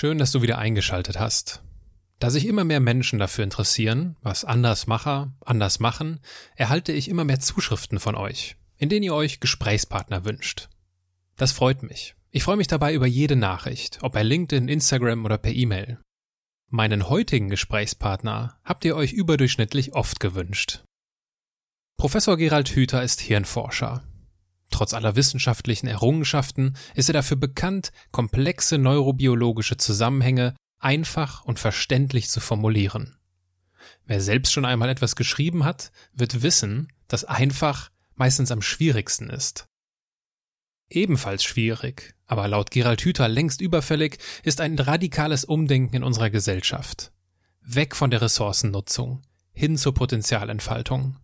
Schön, dass du wieder eingeschaltet hast. Da sich immer mehr Menschen dafür interessieren, was Andersmacher anders machen, erhalte ich immer mehr Zuschriften von euch, in denen ihr euch Gesprächspartner wünscht. Das freut mich. Ich freue mich dabei über jede Nachricht, ob bei LinkedIn, Instagram oder per E-Mail. Meinen heutigen Gesprächspartner habt ihr euch überdurchschnittlich oft gewünscht. Professor Gerald Hüther ist Hirnforscher. Trotz aller wissenschaftlichen Errungenschaften ist er dafür bekannt, komplexe neurobiologische Zusammenhänge einfach und verständlich zu formulieren. Wer selbst schon einmal etwas geschrieben hat, wird wissen, dass einfach meistens am schwierigsten ist. Ebenfalls schwierig, aber laut Gerald Hüther längst überfällig, ist ein radikales Umdenken in unserer Gesellschaft. Weg von der Ressourcennutzung, hin zur Potenzialentfaltung.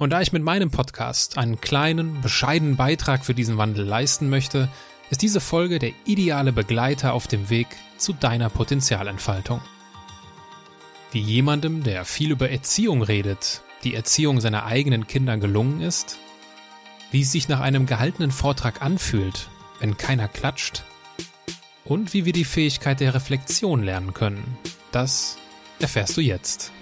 Und da ich mit meinem Podcast einen kleinen, bescheidenen Beitrag für diesen Wandel leisten möchte, ist diese Folge der ideale Begleiter auf dem Weg zu deiner Potenzialentfaltung. Wie jemandem, der viel über Erziehung redet, die Erziehung seiner eigenen Kinder gelungen ist, wie es sich nach einem gehaltenen Vortrag anfühlt, wenn keiner klatscht, und wie wir die Fähigkeit der Reflexion lernen können, das erfährst du jetzt.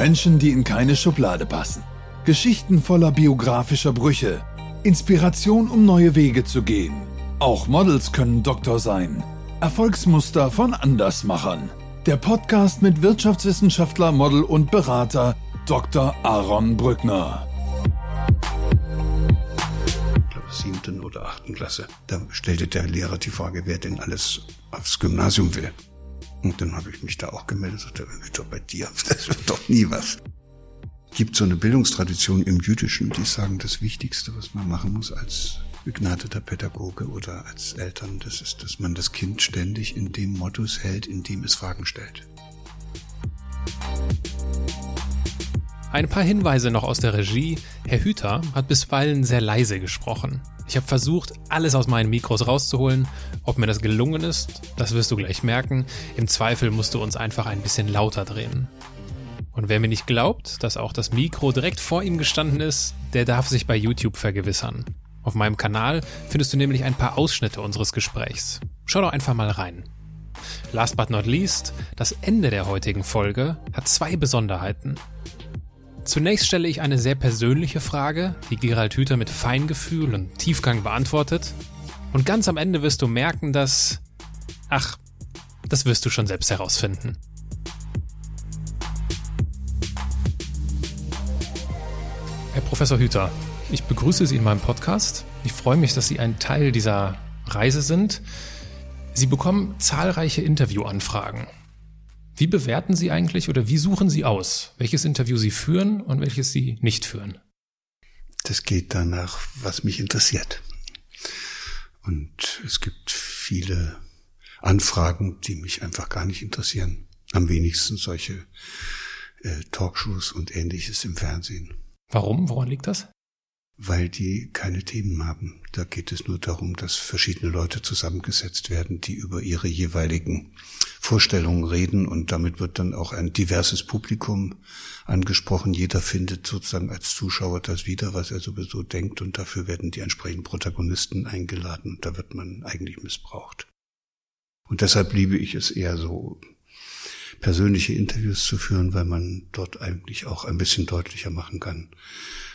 Menschen, die in keine Schublade passen. Geschichten voller biografischer Brüche. Inspiration, um neue Wege zu gehen. Auch Models können Doktor sein. Erfolgsmuster von Andersmachern. Der Podcast mit Wirtschaftswissenschaftler, Model und Berater Dr. Aaron Brückner. Ich glaube, siebten oder achten Klasse. Da stellte der Lehrer die Frage, wer denn alles aufs Gymnasium will. Und dann habe ich mich da auch gemeldet, sagte, doch bei dir, das wird doch nie was. Gibt so eine Bildungstradition im Jüdischen, die sagen, das Wichtigste, was man machen muss als begnadeter Pädagoge oder als Eltern, das ist, dass man das Kind ständig in dem Modus hält, in dem es Fragen stellt. Ein paar Hinweise noch aus der Regie. Herr Hüter hat bisweilen sehr leise gesprochen. Ich habe versucht, alles aus meinen Mikros rauszuholen. Ob mir das gelungen ist, das wirst du gleich merken. Im Zweifel musst du uns einfach ein bisschen lauter drehen. Und wer mir nicht glaubt, dass auch das Mikro direkt vor ihm gestanden ist, der darf sich bei YouTube vergewissern. Auf meinem Kanal findest du nämlich ein paar Ausschnitte unseres Gesprächs. Schau doch einfach mal rein. Last but not least, das Ende der heutigen Folge hat zwei Besonderheiten. Zunächst stelle ich eine sehr persönliche Frage, die Gerald Hüther mit Feingefühl und Tiefgang beantwortet. Und ganz am Ende wirst du merken, dass... Ach, das wirst du schon selbst herausfinden. Herr Professor Hüther, ich begrüße Sie in meinem Podcast. Ich freue mich, dass Sie ein Teil dieser Reise sind. Sie bekommen zahlreiche Interviewanfragen. Wie bewerten Sie eigentlich oder wie suchen Sie aus, welches Interview Sie führen und welches Sie nicht führen? Das geht danach, was mich interessiert. Und es gibt viele Anfragen, die mich einfach gar nicht interessieren. Am wenigsten solche äh, Talkshows und ähnliches im Fernsehen. Warum? Woran liegt das? weil die keine Themen haben. Da geht es nur darum, dass verschiedene Leute zusammengesetzt werden, die über ihre jeweiligen Vorstellungen reden und damit wird dann auch ein diverses Publikum angesprochen. Jeder findet sozusagen als Zuschauer das wieder, was er sowieso denkt und dafür werden die entsprechenden Protagonisten eingeladen und da wird man eigentlich missbraucht. Und deshalb liebe ich es eher so persönliche Interviews zu führen, weil man dort eigentlich auch ein bisschen deutlicher machen kann,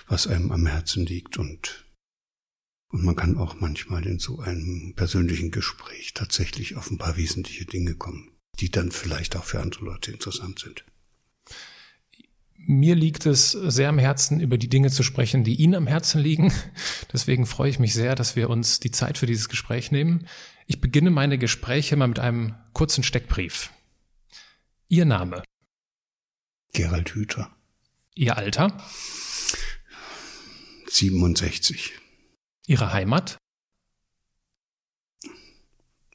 was einem am Herzen liegt und, und man kann auch manchmal in so einem persönlichen Gespräch tatsächlich auf ein paar wesentliche Dinge kommen, die dann vielleicht auch für andere Leute interessant sind. Mir liegt es sehr am Herzen, über die Dinge zu sprechen, die Ihnen am Herzen liegen. Deswegen freue ich mich sehr, dass wir uns die Zeit für dieses Gespräch nehmen. Ich beginne meine Gespräche mal mit einem kurzen Steckbrief. Ihr Name? Gerald Hüther. Ihr Alter? 67. Ihre Heimat?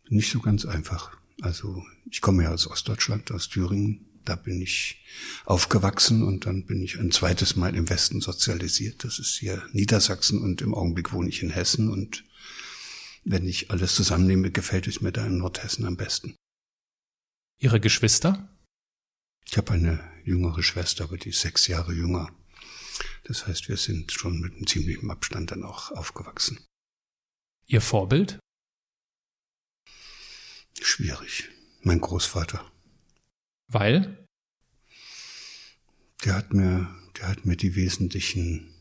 Nicht so ganz einfach. Also ich komme ja aus Ostdeutschland, aus Thüringen. Da bin ich aufgewachsen und dann bin ich ein zweites Mal im Westen sozialisiert. Das ist hier Niedersachsen und im Augenblick wohne ich in Hessen und wenn ich alles zusammennehme, gefällt es mir da in Nordhessen am besten. Ihre Geschwister? Ich habe eine jüngere Schwester, aber die ist sechs Jahre jünger. Das heißt, wir sind schon mit einem ziemlichen Abstand dann auch aufgewachsen. Ihr Vorbild? Schwierig. Mein Großvater. Weil? Der hat mir, der hat mir die wesentlichen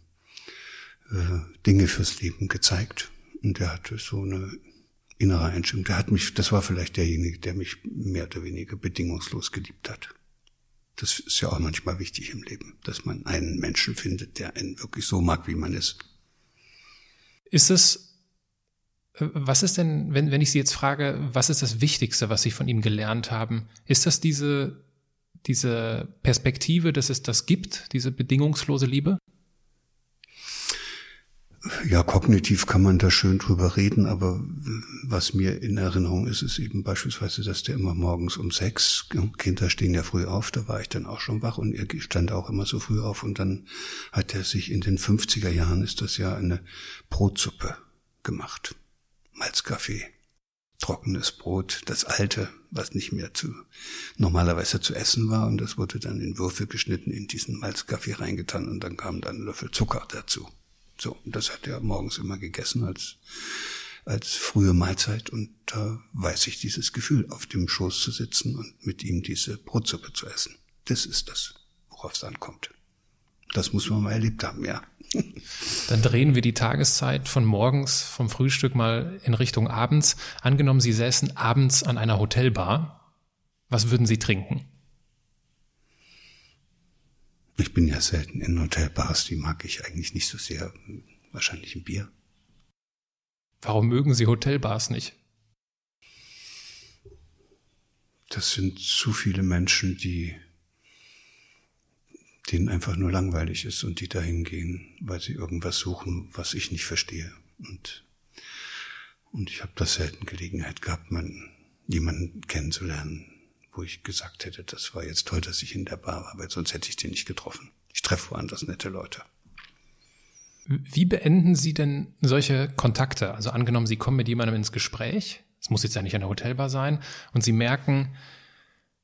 äh, Dinge fürs Leben gezeigt. Und der hatte so eine innere Einstellung. Der hat mich, das war vielleicht derjenige, der mich mehr oder weniger bedingungslos geliebt hat. Das ist ja auch manchmal wichtig im Leben, dass man einen Menschen findet, der einen wirklich so mag, wie man ist. Ist es, was ist denn, wenn, wenn ich Sie jetzt frage, was ist das Wichtigste, was Sie von ihm gelernt haben? Ist das diese, diese Perspektive, dass es das gibt, diese bedingungslose Liebe? Ja, kognitiv kann man da schön drüber reden, aber was mir in Erinnerung ist, ist eben beispielsweise, dass der immer morgens um sechs, Kinder stehen ja früh auf, da war ich dann auch schon wach und er stand auch immer so früh auf und dann hat er sich in den 50er Jahren ist das ja eine Brotsuppe gemacht. Malzkaffee, trockenes Brot, das alte, was nicht mehr zu, normalerweise zu essen war und das wurde dann in Würfel geschnitten, in diesen Malzkaffee reingetan und dann kam dann ein Löffel Zucker dazu. So, das hat er morgens immer gegessen als, als frühe Mahlzeit und da weiß ich dieses Gefühl, auf dem Schoß zu sitzen und mit ihm diese Brotsuppe zu essen. Das ist das, worauf es ankommt. Das muss man mal erlebt haben, ja. Dann drehen wir die Tageszeit von morgens vom Frühstück mal in Richtung abends. Angenommen, Sie säßen abends an einer Hotelbar. Was würden Sie trinken? Ich bin ja selten in Hotelbars, die mag ich eigentlich nicht so sehr. Wahrscheinlich ein Bier. Warum mögen Sie Hotelbars nicht? Das sind zu viele Menschen, die denen einfach nur langweilig ist und die dahin gehen, weil sie irgendwas suchen, was ich nicht verstehe. Und, und ich habe da selten Gelegenheit gehabt, man, jemanden kennenzulernen, wo ich gesagt hätte, das war jetzt toll, dass ich in der Bar war, weil sonst hätte ich den nicht getroffen. Ich treffe woanders nette Leute. Wie beenden Sie denn solche Kontakte? Also angenommen, Sie kommen mit jemandem ins Gespräch, es muss jetzt ja nicht eine Hotelbar sein, und Sie merken,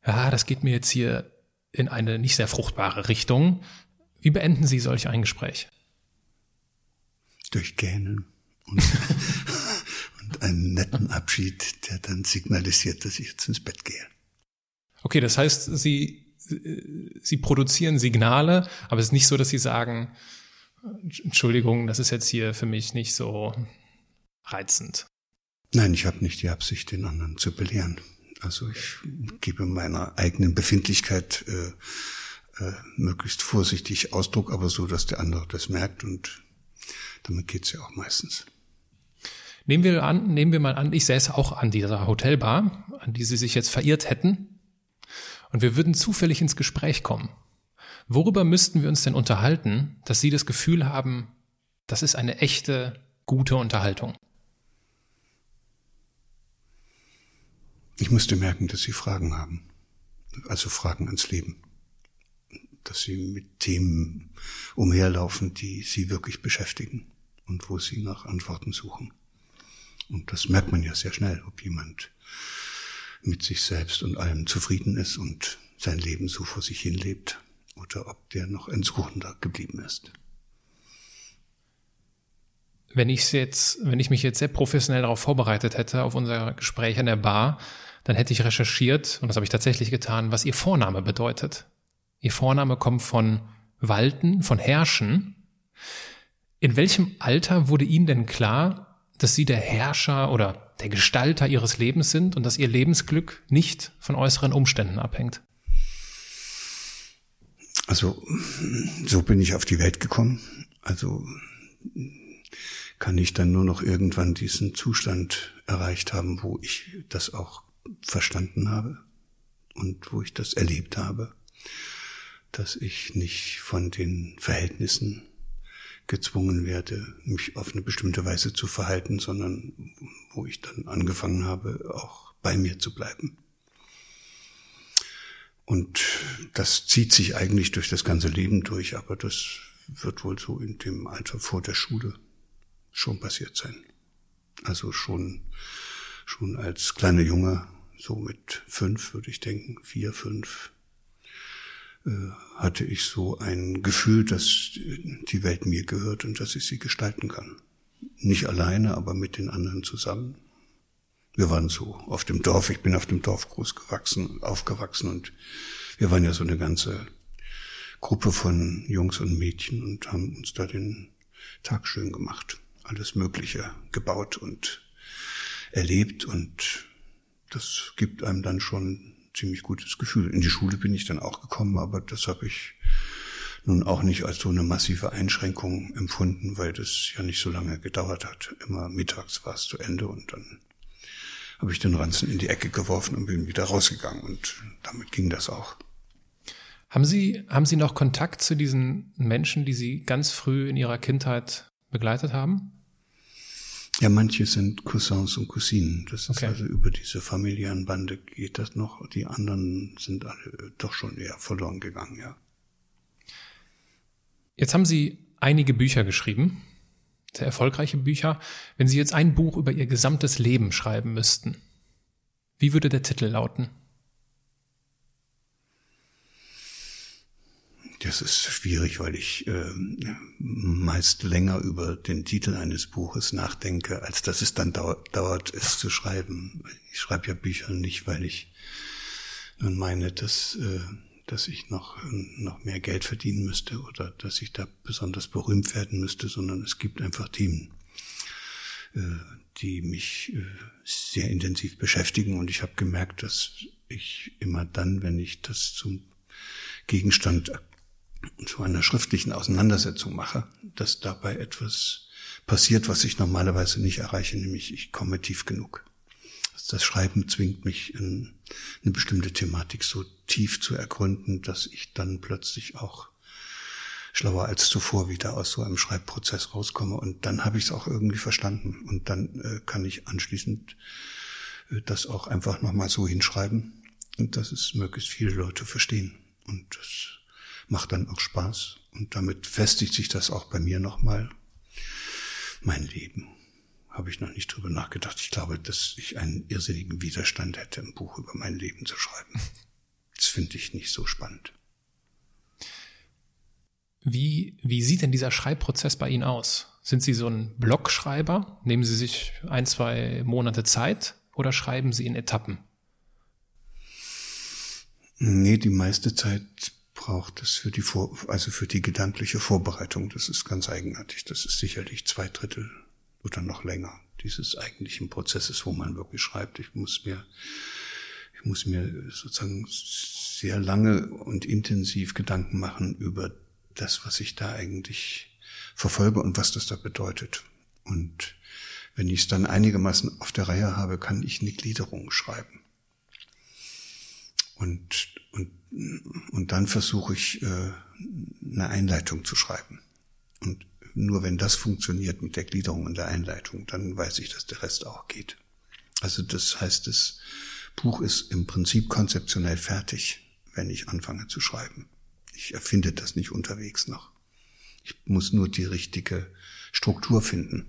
ja, das geht mir jetzt hier in eine nicht sehr fruchtbare Richtung. Wie beenden Sie solch ein Gespräch? Durch Gähnen und, und einen netten Abschied, der dann signalisiert, dass ich jetzt ins Bett gehe. Okay, das heißt, Sie, Sie produzieren Signale, aber es ist nicht so, dass Sie sagen, Entschuldigung, das ist jetzt hier für mich nicht so reizend. Nein, ich habe nicht die Absicht, den anderen zu belehren. Also ich gebe meiner eigenen Befindlichkeit äh, äh, möglichst vorsichtig Ausdruck, aber so, dass der andere das merkt und damit geht's ja auch meistens. Nehmen wir an, nehmen wir mal an, ich säße auch an dieser Hotelbar, an die Sie sich jetzt verirrt hätten und wir würden zufällig ins Gespräch kommen. Worüber müssten wir uns denn unterhalten, dass Sie das Gefühl haben, das ist eine echte, gute Unterhaltung? Ich müsste merken, dass Sie Fragen haben. Also Fragen ans Leben. Dass Sie mit Themen umherlaufen, die Sie wirklich beschäftigen und wo Sie nach Antworten suchen. Und das merkt man ja sehr schnell, ob jemand mit sich selbst und allem zufrieden ist und sein Leben so vor sich hin lebt oder ob der noch ein Suchender geblieben ist. Wenn ich jetzt, wenn ich mich jetzt sehr professionell darauf vorbereitet hätte, auf unser Gespräch an der Bar, dann hätte ich recherchiert, und das habe ich tatsächlich getan, was Ihr Vorname bedeutet. Ihr Vorname kommt von Walten, von Herrschen. In welchem Alter wurde Ihnen denn klar, dass Sie der Herrscher oder der Gestalter ihres Lebens sind und dass ihr Lebensglück nicht von äußeren Umständen abhängt? Also, so bin ich auf die Welt gekommen. Also kann ich dann nur noch irgendwann diesen Zustand erreicht haben, wo ich das auch verstanden habe und wo ich das erlebt habe, dass ich nicht von den Verhältnissen gezwungen werde, mich auf eine bestimmte Weise zu verhalten, sondern wo ich dann angefangen habe, auch bei mir zu bleiben. Und das zieht sich eigentlich durch das ganze Leben durch, aber das wird wohl so in dem Alter vor der Schule schon passiert sein. Also schon, schon als kleiner Junge, so mit fünf, würde ich denken, vier, fünf, äh, hatte ich so ein Gefühl, dass die Welt mir gehört und dass ich sie gestalten kann. Nicht alleine, aber mit den anderen zusammen. Wir waren so auf dem Dorf, ich bin auf dem Dorf groß gewachsen, aufgewachsen und wir waren ja so eine ganze Gruppe von Jungs und Mädchen und haben uns da den Tag schön gemacht. Alles Mögliche gebaut und erlebt und das gibt einem dann schon ziemlich gutes Gefühl. In die Schule bin ich dann auch gekommen, aber das habe ich nun auch nicht als so eine massive Einschränkung empfunden, weil das ja nicht so lange gedauert hat. Immer mittags war es zu Ende und dann habe ich den Ranzen in die Ecke geworfen und bin wieder rausgegangen und damit ging das auch. Haben Sie, haben Sie noch Kontakt zu diesen Menschen, die Sie ganz früh in Ihrer Kindheit begleitet haben? Ja, manche sind Cousins und Cousinen. Das ist okay. also über diese familiären Bande geht das noch. Die anderen sind alle doch schon eher verloren gegangen, ja. Jetzt haben Sie einige Bücher geschrieben, sehr erfolgreiche Bücher. Wenn Sie jetzt ein Buch über Ihr gesamtes Leben schreiben müssten, wie würde der Titel lauten? Das ist schwierig, weil ich äh, meist länger über den Titel eines Buches nachdenke, als dass es dann dau dauert, es zu schreiben. Ich schreibe ja Bücher nicht, weil ich nun meine, dass, äh, dass ich noch, noch mehr Geld verdienen müsste oder dass ich da besonders berühmt werden müsste, sondern es gibt einfach Themen, äh, die mich äh, sehr intensiv beschäftigen. Und ich habe gemerkt, dass ich immer dann, wenn ich das zum Gegenstand zu einer schriftlichen Auseinandersetzung mache, dass dabei etwas passiert, was ich normalerweise nicht erreiche, nämlich ich komme tief genug. Das Schreiben zwingt mich, in eine bestimmte Thematik so tief zu ergründen, dass ich dann plötzlich auch schlauer als zuvor wieder aus so einem Schreibprozess rauskomme. Und dann habe ich es auch irgendwie verstanden. Und dann äh, kann ich anschließend äh, das auch einfach nochmal so hinschreiben, dass es möglichst viele Leute verstehen. Und das macht dann auch Spaß und damit festigt sich das auch bei mir nochmal. Mein Leben habe ich noch nicht drüber nachgedacht. Ich glaube, dass ich einen irrsinnigen Widerstand hätte, ein Buch über mein Leben zu schreiben. Das finde ich nicht so spannend. Wie, wie sieht denn dieser Schreibprozess bei Ihnen aus? Sind Sie so ein Blogschreiber? Nehmen Sie sich ein, zwei Monate Zeit oder schreiben Sie in Etappen? Nee, die meiste Zeit braucht es für die Vor also für die gedankliche Vorbereitung. Das ist ganz eigenartig. Das ist sicherlich zwei Drittel oder noch länger dieses eigentlichen Prozesses, wo man wirklich schreibt. Ich muss mir, ich muss mir sozusagen sehr lange und intensiv Gedanken machen über das, was ich da eigentlich verfolge und was das da bedeutet. Und wenn ich es dann einigermaßen auf der Reihe habe, kann ich eine Gliederung schreiben. Und, und, und dann versuche ich, äh, eine Einleitung zu schreiben. Und nur wenn das funktioniert mit der Gliederung und der Einleitung, dann weiß ich, dass der Rest auch geht. Also das heißt, das Buch ist im Prinzip konzeptionell fertig, wenn ich anfange zu schreiben. Ich erfinde das nicht unterwegs noch. Ich muss nur die richtige Struktur finden.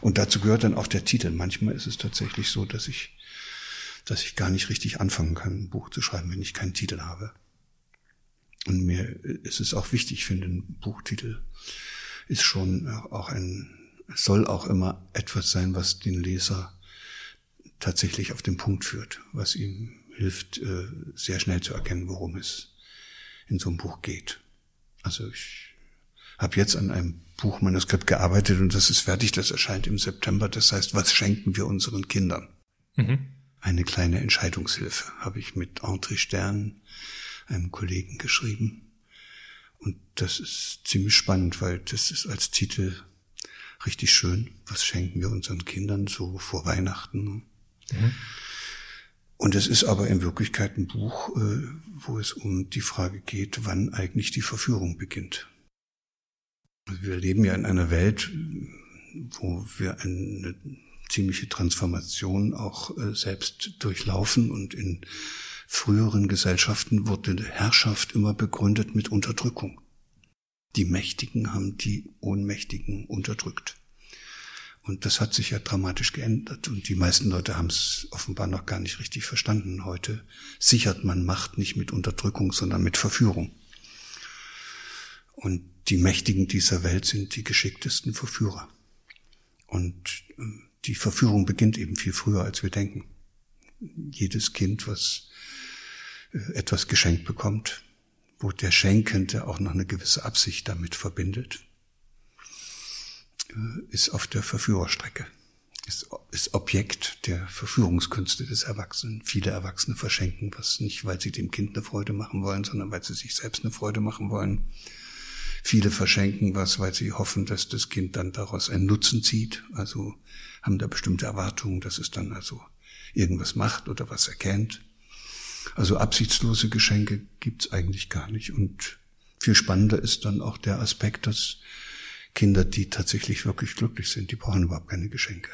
Und dazu gehört dann auch der Titel. Manchmal ist es tatsächlich so, dass ich dass ich gar nicht richtig anfangen kann, ein Buch zu schreiben, wenn ich keinen Titel habe. Und mir ist es auch wichtig, ich finde, ein Buchtitel ist schon auch ein, soll auch immer etwas sein, was den Leser tatsächlich auf den Punkt führt, was ihm hilft, äh, sehr schnell zu erkennen, worum es in so einem Buch geht. Also ich habe jetzt an einem Buchmanuskript gearbeitet und das ist fertig, das erscheint im September. Das heißt, was schenken wir unseren Kindern? Mhm eine kleine Entscheidungshilfe, habe ich mit André Stern, einem Kollegen, geschrieben. Und das ist ziemlich spannend, weil das ist als Titel richtig schön. Was schenken wir unseren Kindern so vor Weihnachten? Mhm. Und es ist aber in Wirklichkeit ein Buch, äh, wo es um die Frage geht, wann eigentlich die Verführung beginnt. Wir leben ja in einer Welt, wo wir eine ziemliche Transformation auch äh, selbst durchlaufen und in früheren Gesellschaften wurde Herrschaft immer begründet mit Unterdrückung. Die Mächtigen haben die Ohnmächtigen unterdrückt. Und das hat sich ja dramatisch geändert. Und die meisten Leute haben es offenbar noch gar nicht richtig verstanden. Heute sichert man Macht nicht mit Unterdrückung, sondern mit Verführung. Und die Mächtigen dieser Welt sind die geschicktesten Verführer. Und ähm, die Verführung beginnt eben viel früher, als wir denken. Jedes Kind, was äh, etwas geschenkt bekommt, wo der Schenkende auch noch eine gewisse Absicht damit verbindet, äh, ist auf der Verführerstrecke, ist, Objekt der Verführungskünste des Erwachsenen. Viele Erwachsene verschenken was nicht, weil sie dem Kind eine Freude machen wollen, sondern weil sie sich selbst eine Freude machen wollen. Viele verschenken was, weil sie hoffen, dass das Kind dann daraus einen Nutzen zieht, also haben da bestimmte Erwartungen, dass es dann also irgendwas macht oder was erkennt. Also absichtslose Geschenke gibt's eigentlich gar nicht. Und viel spannender ist dann auch der Aspekt, dass Kinder, die tatsächlich wirklich glücklich sind, die brauchen überhaupt keine Geschenke.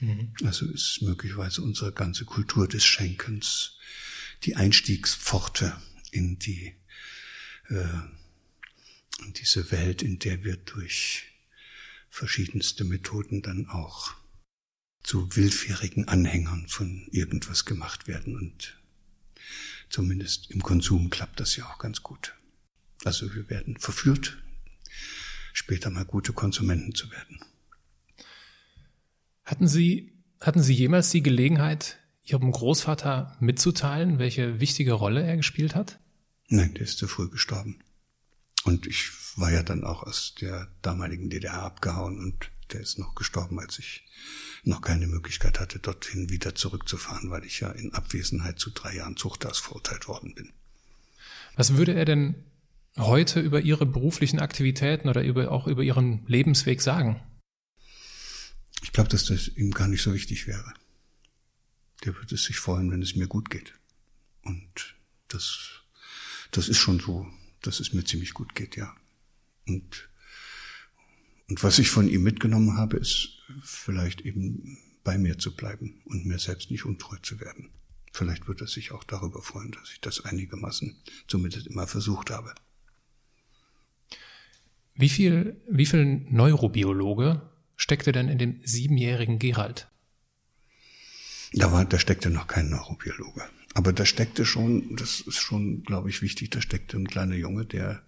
Mhm. Also ist möglicherweise unsere ganze Kultur des Schenkens die Einstiegspforte in die äh, in diese Welt, in der wir durch verschiedenste Methoden dann auch zu willfährigen Anhängern von irgendwas gemacht werden und zumindest im Konsum klappt das ja auch ganz gut. Also wir werden verführt, später mal gute Konsumenten zu werden. Hatten Sie, hatten Sie jemals die Gelegenheit, Ihrem Großvater mitzuteilen, welche wichtige Rolle er gespielt hat? Nein, der ist zu früh gestorben. Und ich war ja dann auch aus der damaligen DDR abgehauen und der ist noch gestorben, als ich noch keine Möglichkeit hatte, dorthin wieder zurückzufahren, weil ich ja in Abwesenheit zu drei Jahren Zuchthaus verurteilt worden bin. Was würde er denn heute über Ihre beruflichen Aktivitäten oder über, auch über Ihren Lebensweg sagen? Ich glaube, dass das ihm gar nicht so wichtig wäre. Der würde sich freuen, wenn es mir gut geht. Und das, das ist schon so, dass es mir ziemlich gut geht, ja. Und, und was ich von ihm mitgenommen habe, ist vielleicht eben bei mir zu bleiben und mir selbst nicht untreu zu werden. Vielleicht wird er sich auch darüber freuen, dass ich das einigermaßen zumindest immer versucht habe. Wie viel, wie viel Neurobiologe steckte denn in dem siebenjährigen Gerald? Da war, da steckte noch kein Neurobiologe. Aber da steckte schon, das ist schon, glaube ich, wichtig, da steckte ein kleiner Junge, der,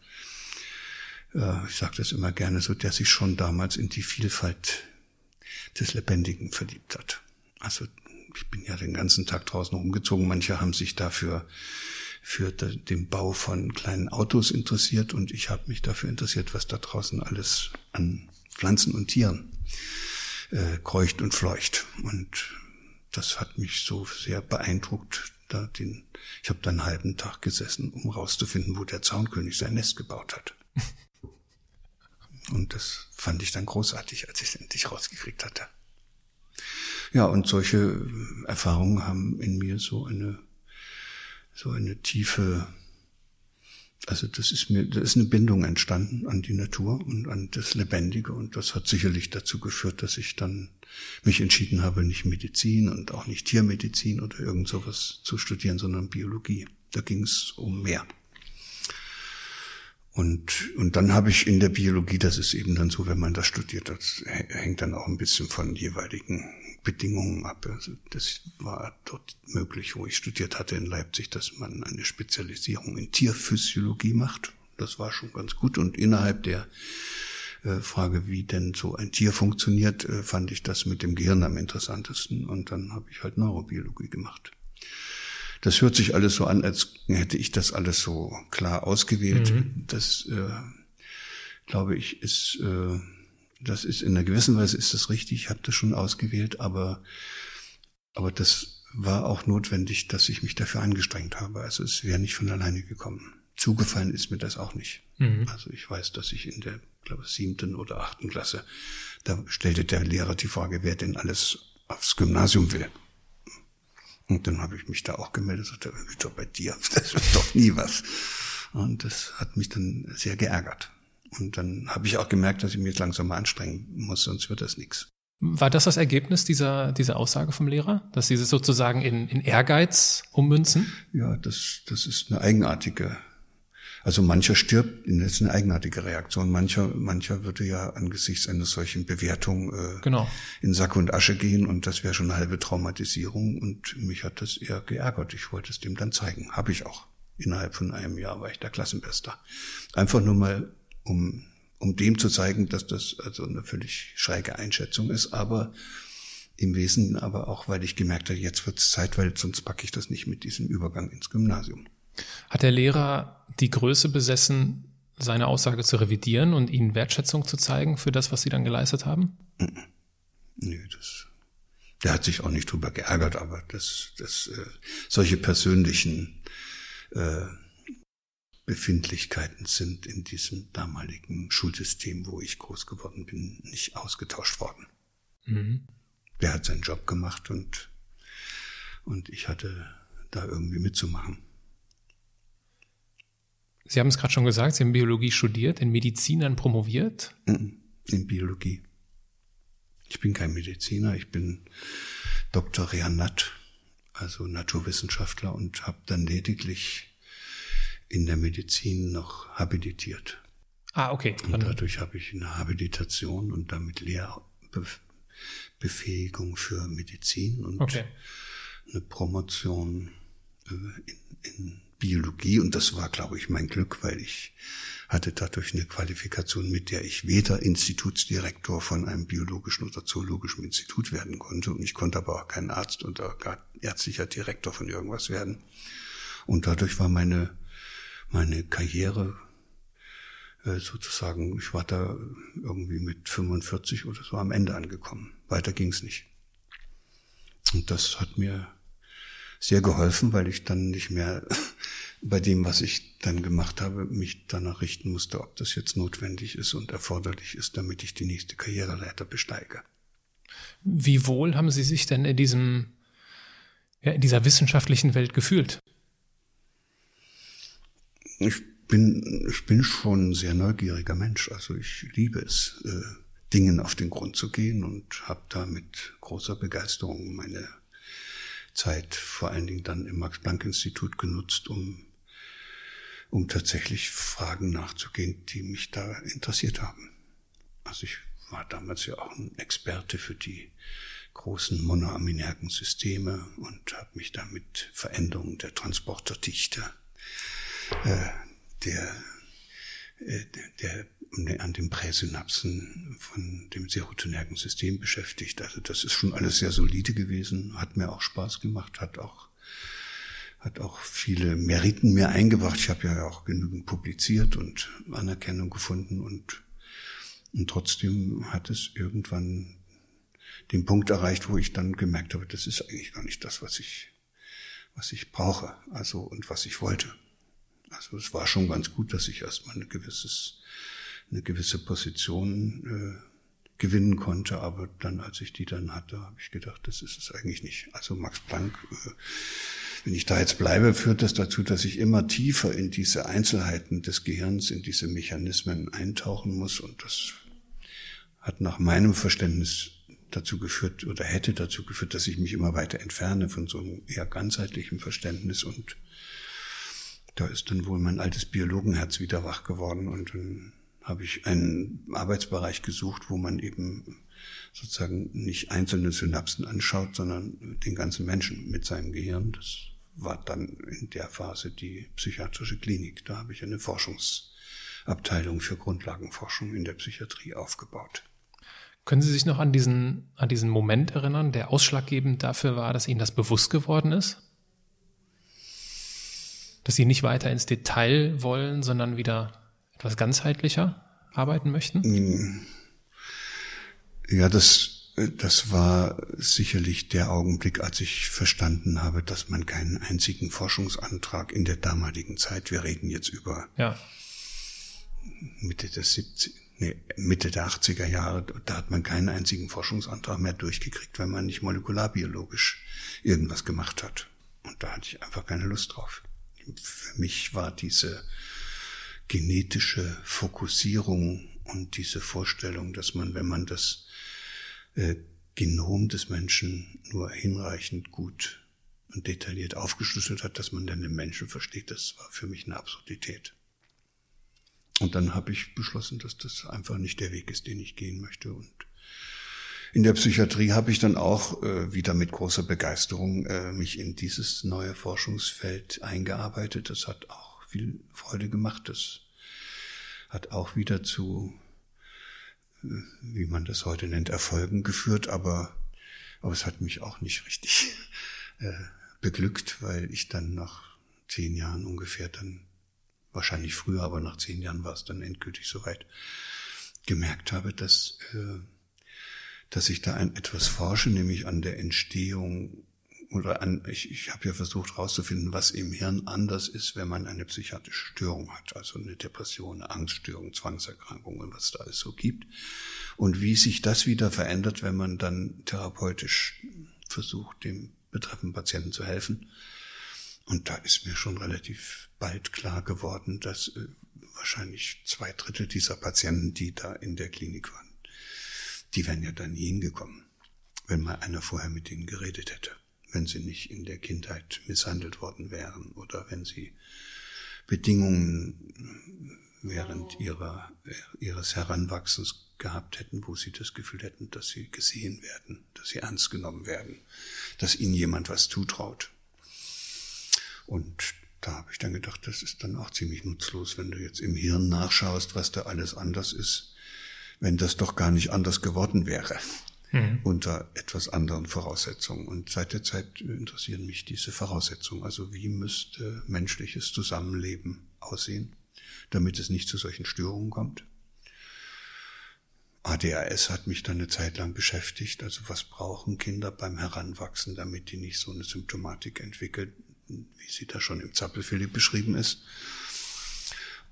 äh, ich sage das immer gerne so, der sich schon damals in die Vielfalt des Lebendigen verliebt hat. Also ich bin ja den ganzen Tag draußen rumgezogen. Manche haben sich dafür für den Bau von kleinen Autos interessiert und ich habe mich dafür interessiert, was da draußen alles an Pflanzen und Tieren äh, kreucht und fleucht. Und das hat mich so sehr beeindruckt. Da den, ich habe da einen halben Tag gesessen, um rauszufinden, wo der Zaunkönig sein Nest gebaut hat. Und das fand ich dann großartig, als ich es endlich rausgekriegt hatte. Ja, und solche Erfahrungen haben in mir so eine, so eine tiefe, also das ist mir, da ist eine Bindung entstanden an die Natur und an das Lebendige und das hat sicherlich dazu geführt, dass ich dann mich entschieden habe, nicht Medizin und auch nicht Tiermedizin oder irgend sowas zu studieren, sondern Biologie. Da ging es um mehr. Und, und dann habe ich in der Biologie, das ist eben dann so, wenn man das studiert, das hängt dann auch ein bisschen von jeweiligen Bedingungen ab. Also das war dort möglich, wo ich studiert hatte in Leipzig, dass man eine Spezialisierung in Tierphysiologie macht. Das war schon ganz gut. Und innerhalb der äh, Frage, wie denn so ein Tier funktioniert, äh, fand ich das mit dem Gehirn am interessantesten. Und dann habe ich halt Neurobiologie gemacht. Das hört sich alles so an, als hätte ich das alles so klar ausgewählt. Mhm. Das, äh, glaube ich, ist, äh, das ist in einer gewissen Weise ist das richtig. Ich habe das schon ausgewählt, aber, aber das war auch notwendig, dass ich mich dafür angestrengt habe. Also es wäre nicht von alleine gekommen. Zugefallen ist mir das auch nicht. Mhm. Also ich weiß, dass ich in der, glaube siebten oder achten Klasse, da stellte der Lehrer die Frage, wer denn alles aufs Gymnasium will. Und dann habe ich mich da auch gemeldet, sagte, doch bei dir, das wird doch nie was. Und das hat mich dann sehr geärgert. Und dann habe ich auch gemerkt, dass ich mich jetzt langsam mal anstrengen muss, sonst wird das nichts. War das das Ergebnis dieser, dieser Aussage vom Lehrer? Dass Sie es sozusagen in, in Ehrgeiz ummünzen? Ja, das, das ist eine eigenartige also mancher stirbt, das ist eine eigenartige Reaktion. Mancher, mancher würde ja angesichts einer solchen Bewertung äh, genau. in Sack und Asche gehen und das wäre schon eine halbe Traumatisierung. Und mich hat das eher geärgert. Ich wollte es dem dann zeigen. Habe ich auch. Innerhalb von einem Jahr war ich der Klassenbester. Einfach nur mal, um, um dem zu zeigen, dass das also eine völlig schräge Einschätzung ist, aber Im Wesen aber auch, weil ich gemerkt habe, jetzt wird es Zeit, weil sonst packe ich das nicht mit diesem Übergang ins Gymnasium. Hat der Lehrer die Größe besessen, seine Aussage zu revidieren und Ihnen Wertschätzung zu zeigen für das, was Sie dann geleistet haben? Nee, das, der hat sich auch nicht drüber geärgert, aber das, das, äh, solche persönlichen äh, Befindlichkeiten sind in diesem damaligen Schulsystem, wo ich groß geworden bin, nicht ausgetauscht worden. Mhm. Der hat seinen Job gemacht und, und ich hatte da irgendwie mitzumachen. Sie haben es gerade schon gesagt, Sie haben Biologie studiert, in Medizin dann promoviert? In Biologie. Ich bin kein Mediziner, ich bin Dr. Reanat, also Naturwissenschaftler und habe dann lediglich in der Medizin noch habilitiert. Ah, okay. Und dadurch habe ich eine Habilitation und damit Lehrbefähigung für Medizin und okay. eine Promotion äh, in, in Biologie. Und das war, glaube ich, mein Glück, weil ich hatte dadurch eine Qualifikation, mit der ich weder Institutsdirektor von einem biologischen oder zoologischen Institut werden konnte. Und ich konnte aber auch kein Arzt oder gar ärztlicher Direktor von irgendwas werden. Und dadurch war meine meine Karriere äh, sozusagen, ich war da irgendwie mit 45 oder so am Ende angekommen. Weiter ging's nicht. Und das hat mir sehr geholfen, weil ich dann nicht mehr bei dem, was ich dann gemacht habe, mich danach richten musste, ob das jetzt notwendig ist und erforderlich ist, damit ich die nächste Karriereleiter besteige. Wie wohl haben Sie sich denn in diesem, ja, in dieser wissenschaftlichen Welt gefühlt? Ich bin, ich bin schon ein sehr neugieriger Mensch. Also ich liebe es, äh, Dingen auf den Grund zu gehen und habe da mit großer Begeisterung meine Zeit vor allen Dingen dann im Max-Planck-Institut genutzt, um, um tatsächlich Fragen nachzugehen, die mich da interessiert haben. Also ich war damals ja auch ein Experte für die großen monoaminergen Systeme und habe mich da mit Veränderungen der Transporterdichte äh, der, äh, der an den Präsynapsen von dem serotonergen System beschäftigt. Also das ist schon alles sehr solide gewesen, hat mir auch Spaß gemacht, hat auch hat auch viele Meriten mir eingebracht. Ich habe ja auch genügend publiziert und Anerkennung gefunden und, und trotzdem hat es irgendwann den Punkt erreicht, wo ich dann gemerkt habe, das ist eigentlich gar nicht das, was ich, was ich brauche, also und was ich wollte. Also es war schon ganz gut, dass ich erstmal eine gewisses, eine gewisse Position äh, gewinnen konnte, aber dann, als ich die dann hatte, habe ich gedacht, das ist es eigentlich nicht. Also Max Planck, äh, wenn ich da jetzt bleibe, führt das dazu, dass ich immer tiefer in diese Einzelheiten des Gehirns, in diese Mechanismen eintauchen muss. Und das hat nach meinem Verständnis dazu geführt oder hätte dazu geführt, dass ich mich immer weiter entferne von so einem eher ganzheitlichen Verständnis. Und da ist dann wohl mein altes Biologenherz wieder wach geworden und dann habe ich einen Arbeitsbereich gesucht, wo man eben sozusagen nicht einzelne Synapsen anschaut, sondern den ganzen Menschen mit seinem Gehirn. Das war dann in der Phase die psychiatrische Klinik. Da habe ich eine Forschungsabteilung für Grundlagenforschung in der Psychiatrie aufgebaut. Können Sie sich noch an diesen, an diesen Moment erinnern, der ausschlaggebend dafür war, dass Ihnen das bewusst geworden ist? dass sie nicht weiter ins Detail wollen, sondern wieder etwas ganzheitlicher arbeiten möchten? Hm. Ja, das, das war sicherlich der Augenblick, als ich verstanden habe, dass man keinen einzigen Forschungsantrag in der damaligen Zeit, wir reden jetzt über ja. Mitte der 70, nee, Mitte der 80er Jahre, da hat man keinen einzigen Forschungsantrag mehr durchgekriegt, wenn man nicht molekularbiologisch irgendwas gemacht hat. Und da hatte ich einfach keine Lust drauf für mich war diese genetische Fokussierung und diese Vorstellung, dass man, wenn man das äh, Genom des Menschen nur hinreichend gut und detailliert aufgeschlüsselt hat, dass man dann den Menschen versteht, das war für mich eine Absurdität. Und dann habe ich beschlossen, dass das einfach nicht der Weg ist, den ich gehen möchte und in der Psychiatrie habe ich dann auch äh, wieder mit großer Begeisterung äh, mich in dieses neue Forschungsfeld eingearbeitet. Das hat auch viel Freude gemacht. Das hat auch wieder zu, äh, wie man das heute nennt, Erfolgen geführt. Aber Aber es hat mich auch nicht richtig äh, beglückt, weil ich dann nach zehn Jahren ungefähr dann, wahrscheinlich früher, aber nach zehn Jahren war es dann endgültig soweit, gemerkt habe, dass, äh, dass ich da an etwas forsche, nämlich an der Entstehung oder an, ich, ich habe ja versucht herauszufinden, was im Hirn anders ist, wenn man eine psychiatrische Störung hat, also eine Depression, eine Angststörung, Zwangserkrankung und was da alles so gibt. Und wie sich das wieder verändert, wenn man dann therapeutisch versucht, dem betreffenden Patienten zu helfen. Und da ist mir schon relativ bald klar geworden, dass äh, wahrscheinlich zwei Drittel dieser Patienten, die da in der Klinik waren, die wären ja da nie hingekommen, wenn mal einer vorher mit ihnen geredet hätte wenn sie nicht in der Kindheit misshandelt worden wären oder wenn sie Bedingungen während ihrer, ihres Heranwachsens gehabt hätten, wo sie das Gefühl hätten, dass sie gesehen werden, dass sie ernst genommen werden, dass ihnen jemand was zutraut. Und da habe ich dann gedacht, das ist dann auch ziemlich nutzlos, wenn du jetzt im Hirn nachschaust, was da alles anders ist, wenn das doch gar nicht anders geworden wäre mhm. unter etwas anderen Voraussetzungen. Und seit der Zeit interessieren mich diese Voraussetzungen. Also wie müsste menschliches Zusammenleben aussehen, damit es nicht zu solchen Störungen kommt? ADHS hat mich dann eine Zeit lang beschäftigt. Also was brauchen Kinder beim Heranwachsen, damit die nicht so eine Symptomatik entwickeln, wie sie da schon im Zappelphilipp beschrieben ist.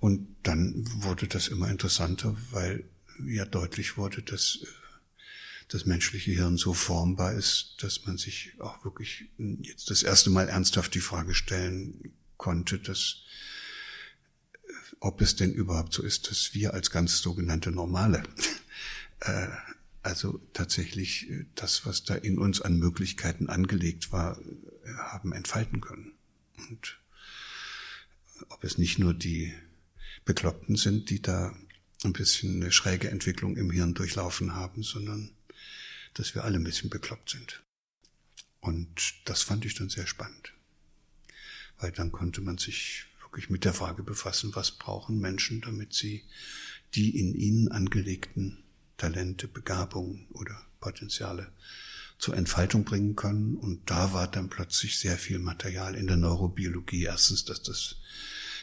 Und dann wurde das immer interessanter, weil ja deutlich wurde, dass äh, das menschliche Hirn so formbar ist, dass man sich auch wirklich jetzt das erste Mal ernsthaft die Frage stellen konnte, dass ob es denn überhaupt so ist, dass wir als ganz sogenannte Normale, äh, also tatsächlich äh, das, was da in uns an Möglichkeiten angelegt war, äh, haben entfalten können. Und ob es nicht nur die Bekloppten sind, die da ein bisschen eine schräge Entwicklung im Hirn durchlaufen haben, sondern dass wir alle ein bisschen bekloppt sind. Und das fand ich dann sehr spannend. Weil dann konnte man sich wirklich mit der Frage befassen, was brauchen Menschen, damit sie die in ihnen angelegten Talente, Begabungen oder Potenziale zur Entfaltung bringen können. Und da war dann plötzlich sehr viel Material in der Neurobiologie. Erstens, dass das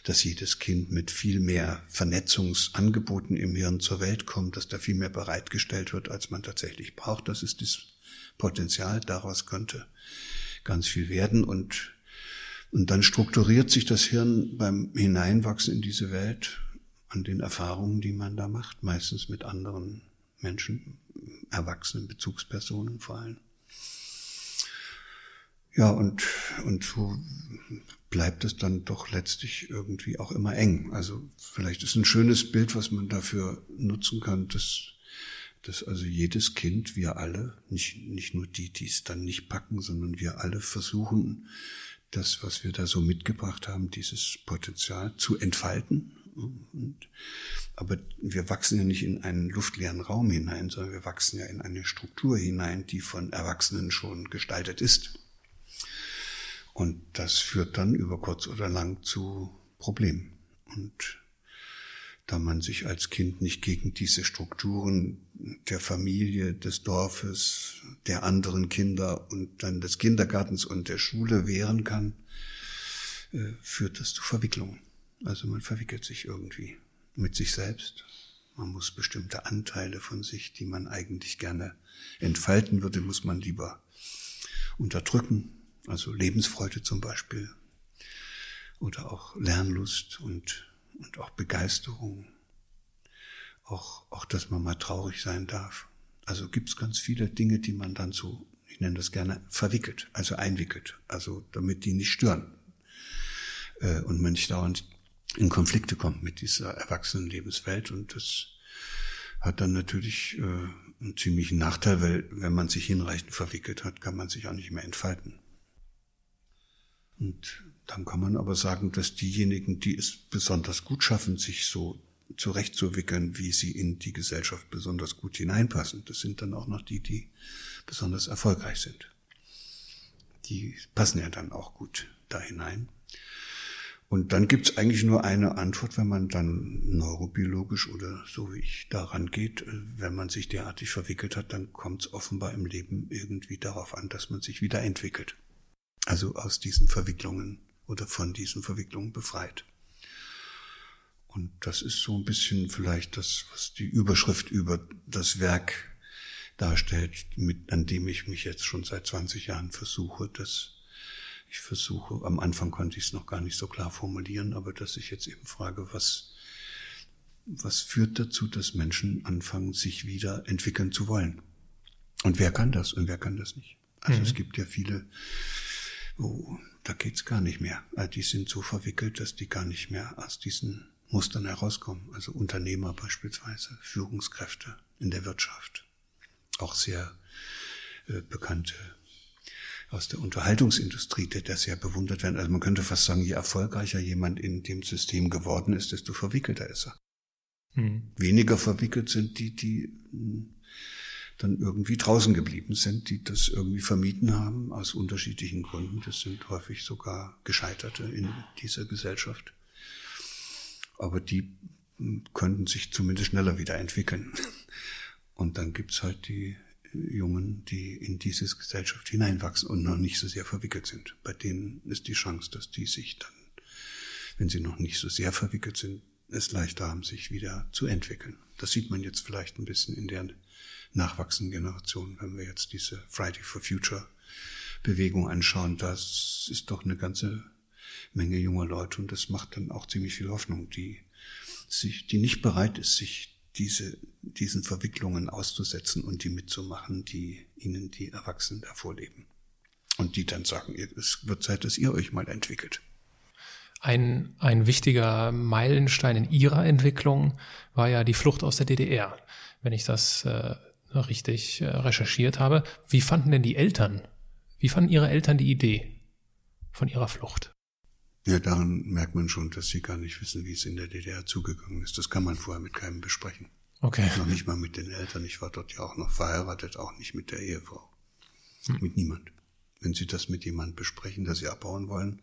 dass jedes Kind mit viel mehr Vernetzungsangeboten im Hirn zur Welt kommt, dass da viel mehr bereitgestellt wird, als man tatsächlich braucht. Das ist das Potenzial. Daraus könnte ganz viel werden und und dann strukturiert sich das Hirn beim Hineinwachsen in diese Welt an den Erfahrungen, die man da macht, meistens mit anderen Menschen, erwachsenen Bezugspersonen vor allem. Ja, und, und so bleibt es dann doch letztlich irgendwie auch immer eng. Also vielleicht ist ein schönes Bild, was man dafür nutzen kann, dass, dass also jedes Kind, wir alle, nicht, nicht nur die, die es dann nicht packen, sondern wir alle versuchen, das, was wir da so mitgebracht haben, dieses Potenzial zu entfalten. Und, aber wir wachsen ja nicht in einen luftleeren Raum hinein, sondern wir wachsen ja in eine Struktur hinein, die von Erwachsenen schon gestaltet ist. Und das führt dann über kurz oder lang zu Problemen. Und da man sich als Kind nicht gegen diese Strukturen der Familie, des Dorfes, der anderen Kinder und dann des Kindergartens und der Schule wehren kann, äh, führt das zu Verwicklungen. Also man verwickelt sich irgendwie mit sich selbst. Man muss bestimmte Anteile von sich, die man eigentlich gerne entfalten würde, muss man lieber unterdrücken also Lebensfreude zum Beispiel. Oder auch Lernlust und, und auch Begeisterung, auch, auch, dass man mal traurig sein darf. Also gibt's ganz viele Dinge, die man dann so, ich nenne das gerne, verwickelt, also einwickelt, also damit die nicht stören. Äh, und man nicht dauernd in Konflikte kommt mit dieser erwachsenen Lebenswelt. Und das hat dann natürlich äh, einen ziemlichen Nachteil, weil wenn man sich hinreichend verwickelt hat, kann man sich auch nicht mehr entfalten. Und dann kann man aber sagen, dass diejenigen, die es besonders gut schaffen, sich so zurechtzuwickeln, wie sie in die Gesellschaft besonders gut hineinpassen, das sind dann auch noch die, die besonders erfolgreich sind. Die passen ja dann auch gut da hinein. Und dann gibt's eigentlich nur eine Antwort, wenn man dann neurobiologisch oder so wie ich daran geht, wenn man sich derartig verwickelt hat, dann kommt's offenbar im Leben irgendwie darauf an, dass man sich wieder entwickelt. Also aus diesen Verwicklungen oder von diesen Verwicklungen befreit. Und das ist so ein bisschen vielleicht das, was die Überschrift über das Werk darstellt, mit, an dem ich mich jetzt schon seit 20 Jahren versuche, dass ich versuche, am Anfang konnte ich es noch gar nicht so klar formulieren, aber dass ich jetzt eben frage, was, was führt dazu, dass Menschen anfangen, sich wieder entwickeln zu wollen? Und wer kann das und wer kann das nicht? Also mhm. es gibt ja viele, wo, da geht's gar nicht mehr. Also die sind so verwickelt, dass die gar nicht mehr aus diesen Mustern herauskommen. Also Unternehmer beispielsweise, Führungskräfte in der Wirtschaft. Auch sehr äh, bekannte aus der Unterhaltungsindustrie, der das sehr bewundert werden. Also man könnte fast sagen, je erfolgreicher jemand in dem System geworden ist, desto verwickelter ist er. Mhm. Weniger verwickelt sind die, die hm, dann irgendwie draußen geblieben sind, die das irgendwie vermieden haben aus unterschiedlichen Gründen. Das sind häufig sogar Gescheiterte in dieser Gesellschaft. Aber die könnten sich zumindest schneller wieder entwickeln. Und dann gibt's halt die Jungen, die in diese Gesellschaft hineinwachsen und noch nicht so sehr verwickelt sind. Bei denen ist die Chance, dass die sich dann, wenn sie noch nicht so sehr verwickelt sind, es leichter haben, sich wieder zu entwickeln. Das sieht man jetzt vielleicht ein bisschen in der nachwachsenden Generation, wenn wir jetzt diese Friday for Future Bewegung anschauen. Das ist doch eine ganze Menge junger Leute und das macht dann auch ziemlich viel Hoffnung, die sich, die nicht bereit ist, sich diese, diesen Verwicklungen auszusetzen und die mitzumachen, die ihnen die Erwachsenen da vorleben. Und die dann sagen, es wird Zeit, dass ihr euch mal entwickelt. Ein, ein wichtiger Meilenstein in ihrer Entwicklung war ja die Flucht aus der DDR, wenn ich das äh, richtig äh, recherchiert habe. Wie fanden denn die Eltern, wie fanden ihre Eltern die Idee von ihrer Flucht? Ja, daran merkt man schon, dass sie gar nicht wissen, wie es in der DDR zugegangen ist. Das kann man vorher mit keinem besprechen. Okay. Noch nicht mal mit den Eltern. Ich war dort ja auch noch verheiratet, auch nicht mit der Ehefrau. Hm. Mit niemand. Wenn Sie das mit jemand besprechen, dass Sie abbauen wollen,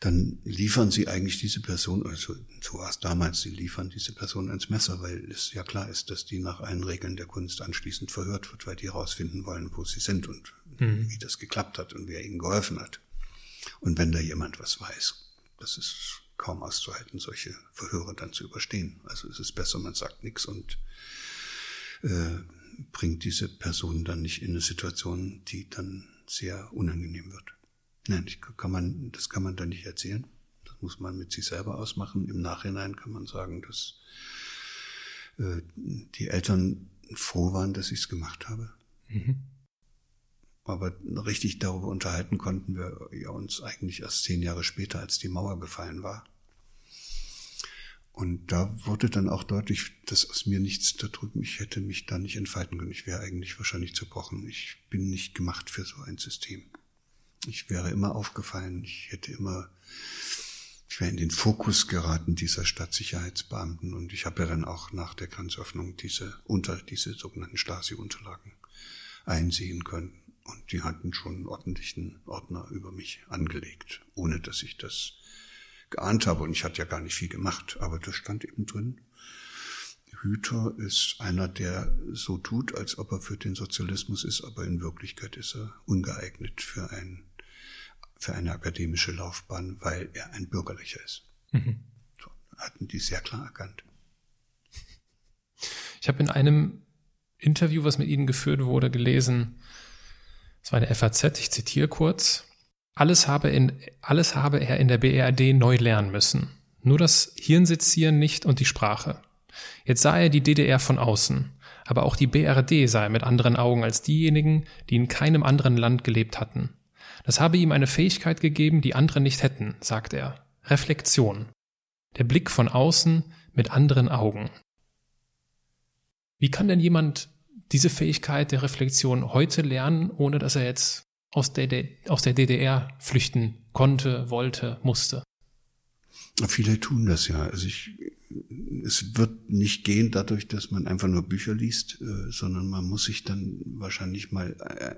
dann liefern Sie eigentlich diese Person, also so war es damals, Sie liefern diese Person ans Messer, weil es ja klar ist, dass die nach allen Regeln der Kunst anschließend verhört wird, weil die herausfinden wollen, wo sie sind und mhm. wie das geklappt hat und wer ihnen geholfen hat. Und wenn da jemand was weiß, das ist kaum auszuhalten, solche Verhöre dann zu überstehen. Also es ist besser, man sagt nichts und äh, bringt diese Person dann nicht in eine Situation, die dann sehr unangenehm wird. Nein, kann man, das kann man dann nicht erzählen. Das muss man mit sich selber ausmachen. Im Nachhinein kann man sagen, dass äh, die Eltern froh waren, dass ich es gemacht habe. Mhm. Aber richtig darüber unterhalten konnten wir ja uns eigentlich erst zehn Jahre später, als die Mauer gefallen war. Und da wurde dann auch deutlich, dass aus mir nichts da drüben, ich hätte mich da nicht entfalten können. Ich wäre eigentlich wahrscheinlich zerbrochen. Ich bin nicht gemacht für so ein System. Ich wäre immer aufgefallen. Ich hätte immer, ich wäre in den Fokus geraten dieser Stadtsicherheitsbeamten. Und ich habe ja dann auch nach der Grenzöffnung diese unter, diese sogenannten Stasi-Unterlagen einsehen können. Und die hatten schon einen ordentlichen Ordner über mich angelegt, ohne dass ich das geahnt habe. Und ich hatte ja gar nicht viel gemacht, aber das stand eben drin. Hüter ist einer, der so tut, als ob er für den Sozialismus ist, aber in Wirklichkeit ist er ungeeignet für, ein, für eine akademische Laufbahn, weil er ein Bürgerlicher ist. Mhm. So, hatten die sehr klar erkannt. Ich habe in einem Interview, was mit Ihnen geführt wurde, gelesen, das war eine FAZ, ich zitiere kurz. Alles habe, in, alles habe er in der BRD neu lernen müssen. Nur das Hirnsezieren nicht und die Sprache. Jetzt sah er die DDR von außen, aber auch die BRD sah er mit anderen Augen als diejenigen, die in keinem anderen Land gelebt hatten. Das habe ihm eine Fähigkeit gegeben, die andere nicht hätten, sagt er. Reflexion. Der Blick von außen mit anderen Augen. Wie kann denn jemand diese Fähigkeit der Reflexion heute lernen, ohne dass er jetzt aus der, aus der DDR flüchten konnte, wollte, musste? Viele tun das ja. Also ich, es wird nicht gehen dadurch, dass man einfach nur Bücher liest, äh, sondern man muss sich dann wahrscheinlich mal äh,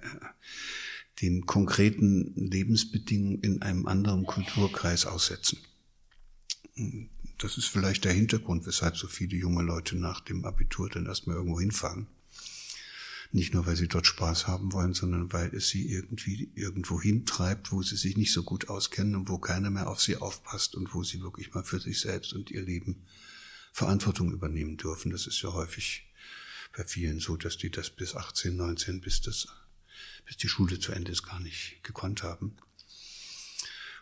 den konkreten Lebensbedingungen in einem anderen Kulturkreis aussetzen. Das ist vielleicht der Hintergrund, weshalb so viele junge Leute nach dem Abitur dann erstmal irgendwo hinfahren. Nicht nur, weil sie dort Spaß haben wollen, sondern weil es sie irgendwie irgendwo hintreibt, wo sie sich nicht so gut auskennen und wo keiner mehr auf sie aufpasst und wo sie wirklich mal für sich selbst und ihr Leben Verantwortung übernehmen dürfen. Das ist ja häufig bei vielen so, dass die das bis 18, 19, bis das, bis die Schule zu Ende ist, gar nicht gekonnt haben.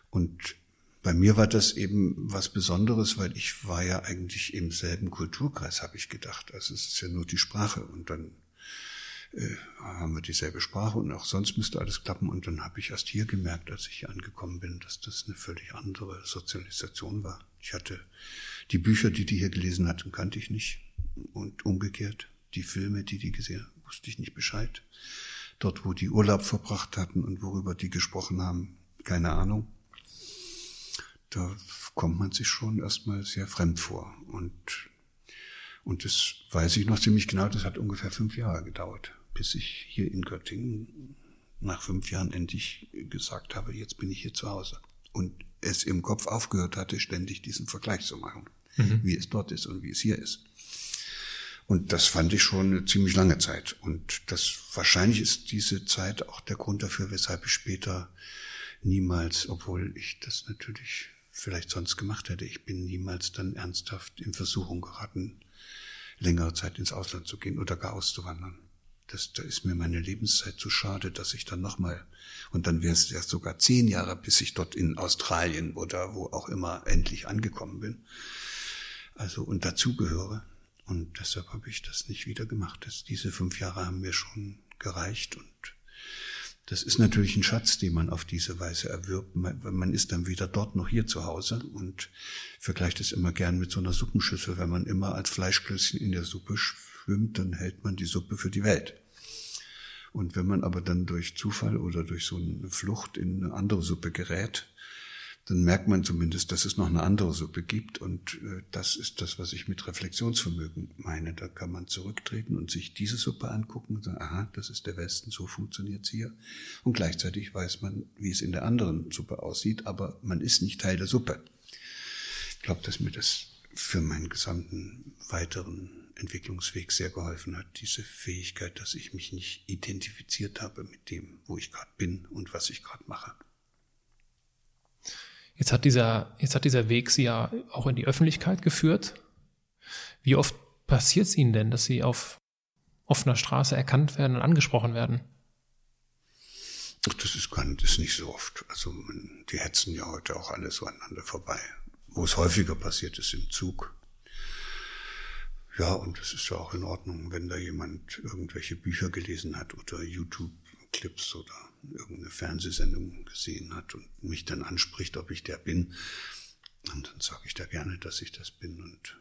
Und bei mir war das eben was Besonderes, weil ich war ja eigentlich im selben Kulturkreis, habe ich gedacht. Also es ist ja nur die Sprache und dann äh, haben wir dieselbe Sprache und auch sonst müsste alles klappen. Und dann habe ich erst hier gemerkt, als ich hier angekommen bin, dass das eine völlig andere Sozialisation war. Ich hatte die Bücher, die die hier gelesen hatten, kannte ich nicht. Und umgekehrt, die Filme, die die gesehen haben, wusste ich nicht Bescheid. Dort, wo die Urlaub verbracht hatten und worüber die gesprochen haben, keine Ahnung. Da kommt man sich schon erstmal sehr fremd vor. Und, und das weiß ich noch ziemlich genau, das hat ungefähr fünf Jahre gedauert, bis ich hier in Göttingen nach fünf Jahren endlich gesagt habe, jetzt bin ich hier zu Hause. Und es im Kopf aufgehört hatte, ständig diesen Vergleich zu machen, mhm. wie es dort ist und wie es hier ist. Und das fand ich schon eine ziemlich lange Zeit. Und das wahrscheinlich ist diese Zeit auch der Grund dafür, weshalb ich später niemals, obwohl ich das natürlich vielleicht sonst gemacht hätte, ich bin niemals dann ernsthaft in Versuchung geraten, längere Zeit ins Ausland zu gehen oder gar auszuwandern. Das, da ist mir meine Lebenszeit zu schade, dass ich dann nochmal, und dann wäre es ja sogar zehn Jahre, bis ich dort in Australien oder wo auch immer endlich angekommen bin. Also und dazugehöre. Und deshalb habe ich das nicht wieder gemacht. Das, diese fünf Jahre haben mir schon gereicht und das ist natürlich ein Schatz, den man auf diese Weise erwirbt. Man, man ist dann weder dort noch hier zu Hause und vergleicht es immer gern mit so einer Suppenschüssel. Wenn man immer als Fleischklößchen in der Suppe schwimmt, dann hält man die Suppe für die Welt. Und wenn man aber dann durch Zufall oder durch so eine Flucht in eine andere Suppe gerät, dann merkt man zumindest, dass es noch eine andere Suppe gibt. Und äh, das ist das, was ich mit Reflexionsvermögen meine. Da kann man zurücktreten und sich diese Suppe angucken und sagen, aha, das ist der Westen, so funktioniert's hier. Und gleichzeitig weiß man, wie es in der anderen Suppe aussieht, aber man ist nicht Teil der Suppe. Ich glaube, dass mir das für meinen gesamten weiteren Entwicklungsweg sehr geholfen hat, diese Fähigkeit, dass ich mich nicht identifiziert habe mit dem, wo ich gerade bin und was ich gerade mache. Jetzt hat dieser, jetzt hat dieser Weg Sie ja auch in die Öffentlichkeit geführt. Wie oft passiert es Ihnen denn, dass Sie auf offener Straße erkannt werden und angesprochen werden? Ach, das ist, gar, das ist nicht so oft. Also die hetzen ja heute auch alle so aneinander vorbei. Wo es häufiger passiert ist im Zug. Ja, und es ist ja auch in Ordnung, wenn da jemand irgendwelche Bücher gelesen hat oder YouTube-Clips oder irgendeine Fernsehsendung gesehen hat und mich dann anspricht, ob ich der bin. Und dann sage ich da gerne, dass ich das bin. Und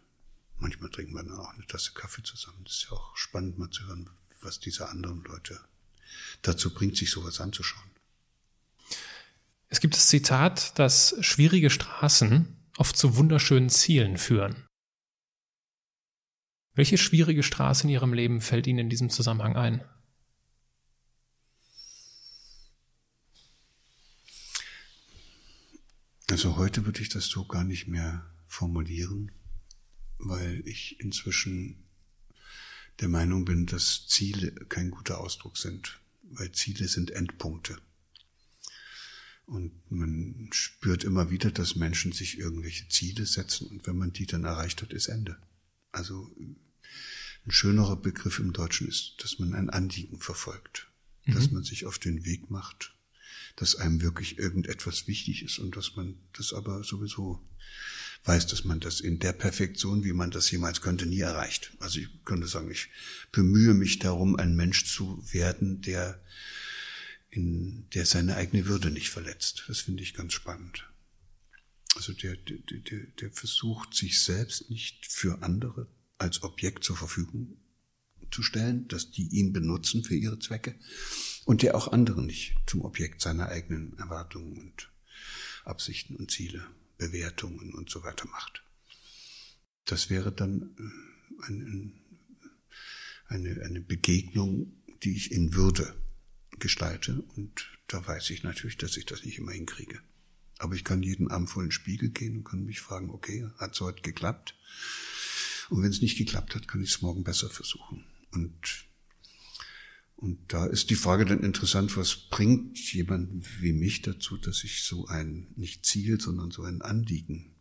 manchmal trinken wir dann auch eine Tasse Kaffee zusammen. Das ist ja auch spannend mal zu hören, was diese anderen Leute dazu bringt, sich sowas anzuschauen. Es gibt das Zitat, dass schwierige Straßen oft zu wunderschönen Zielen führen. Welche schwierige Straße in Ihrem Leben fällt Ihnen in diesem Zusammenhang ein? Also heute würde ich das so gar nicht mehr formulieren, weil ich inzwischen der Meinung bin, dass Ziele kein guter Ausdruck sind, weil Ziele sind Endpunkte. Und man spürt immer wieder, dass Menschen sich irgendwelche Ziele setzen und wenn man die dann erreicht hat, ist Ende. Also ein schönerer Begriff im Deutschen ist, dass man ein Anliegen verfolgt, mhm. dass man sich auf den Weg macht dass einem wirklich irgendetwas wichtig ist und dass man das aber sowieso weiß, dass man das in der Perfektion, wie man das jemals könnte, nie erreicht. Also ich könnte sagen, ich bemühe mich darum, ein Mensch zu werden, der in der seine eigene Würde nicht verletzt. Das finde ich ganz spannend. Also der, der, der, der versucht, sich selbst nicht für andere als Objekt zur Verfügung zu stellen, dass die ihn benutzen für ihre Zwecke, und der auch andere nicht zum Objekt seiner eigenen Erwartungen und Absichten und Ziele, Bewertungen und so weiter macht. Das wäre dann äh, eine, eine, eine Begegnung, die ich in Würde gestalte. Und da weiß ich natürlich, dass ich das nicht immer hinkriege. Aber ich kann jeden Abend vor den Spiegel gehen und kann mich fragen, okay, hat es heute geklappt? Und wenn es nicht geklappt hat, kann ich es morgen besser versuchen. Und, und da ist die Frage dann interessant, was bringt jemand wie mich dazu, dass ich so ein, nicht Ziel, sondern so ein Anliegen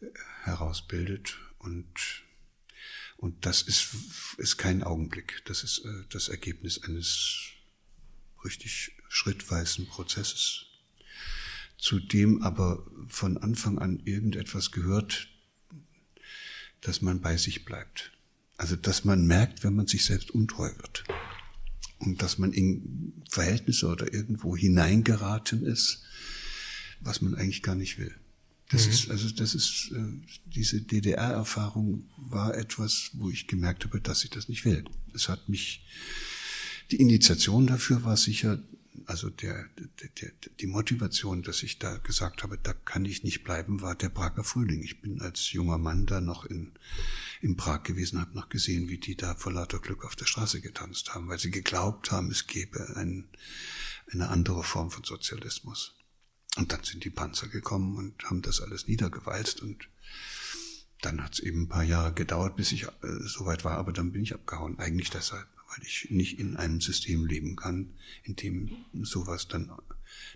äh, herausbildet und und das ist, ist kein Augenblick. Das ist äh, das Ergebnis eines richtig schrittweisen Prozesses, zu dem aber von Anfang an irgendetwas gehört, dass man bei sich bleibt. Also, dass man merkt, wenn man sich selbst untreu wird. Und dass man in Verhältnisse oder irgendwo hineingeraten ist, was man eigentlich gar nicht will. Das mhm. ist, also das ist, äh, diese DDR-Erfahrung war etwas, wo ich gemerkt habe, dass ich das nicht will. Es hat mich, die Initiation dafür war sicher, also der, der, der, die Motivation, dass ich da gesagt habe, da kann ich nicht bleiben, war der Prager Frühling. Ich bin als junger Mann da noch in, in Prag gewesen, habe noch gesehen, wie die da vor lauter Glück auf der Straße getanzt haben, weil sie geglaubt haben, es gäbe ein, eine andere Form von Sozialismus. Und dann sind die Panzer gekommen und haben das alles niedergewalzt und dann hat es eben ein paar Jahre gedauert, bis ich äh, soweit war, aber dann bin ich abgehauen. Eigentlich deshalb, weil ich nicht in einem System leben kann, in dem sowas dann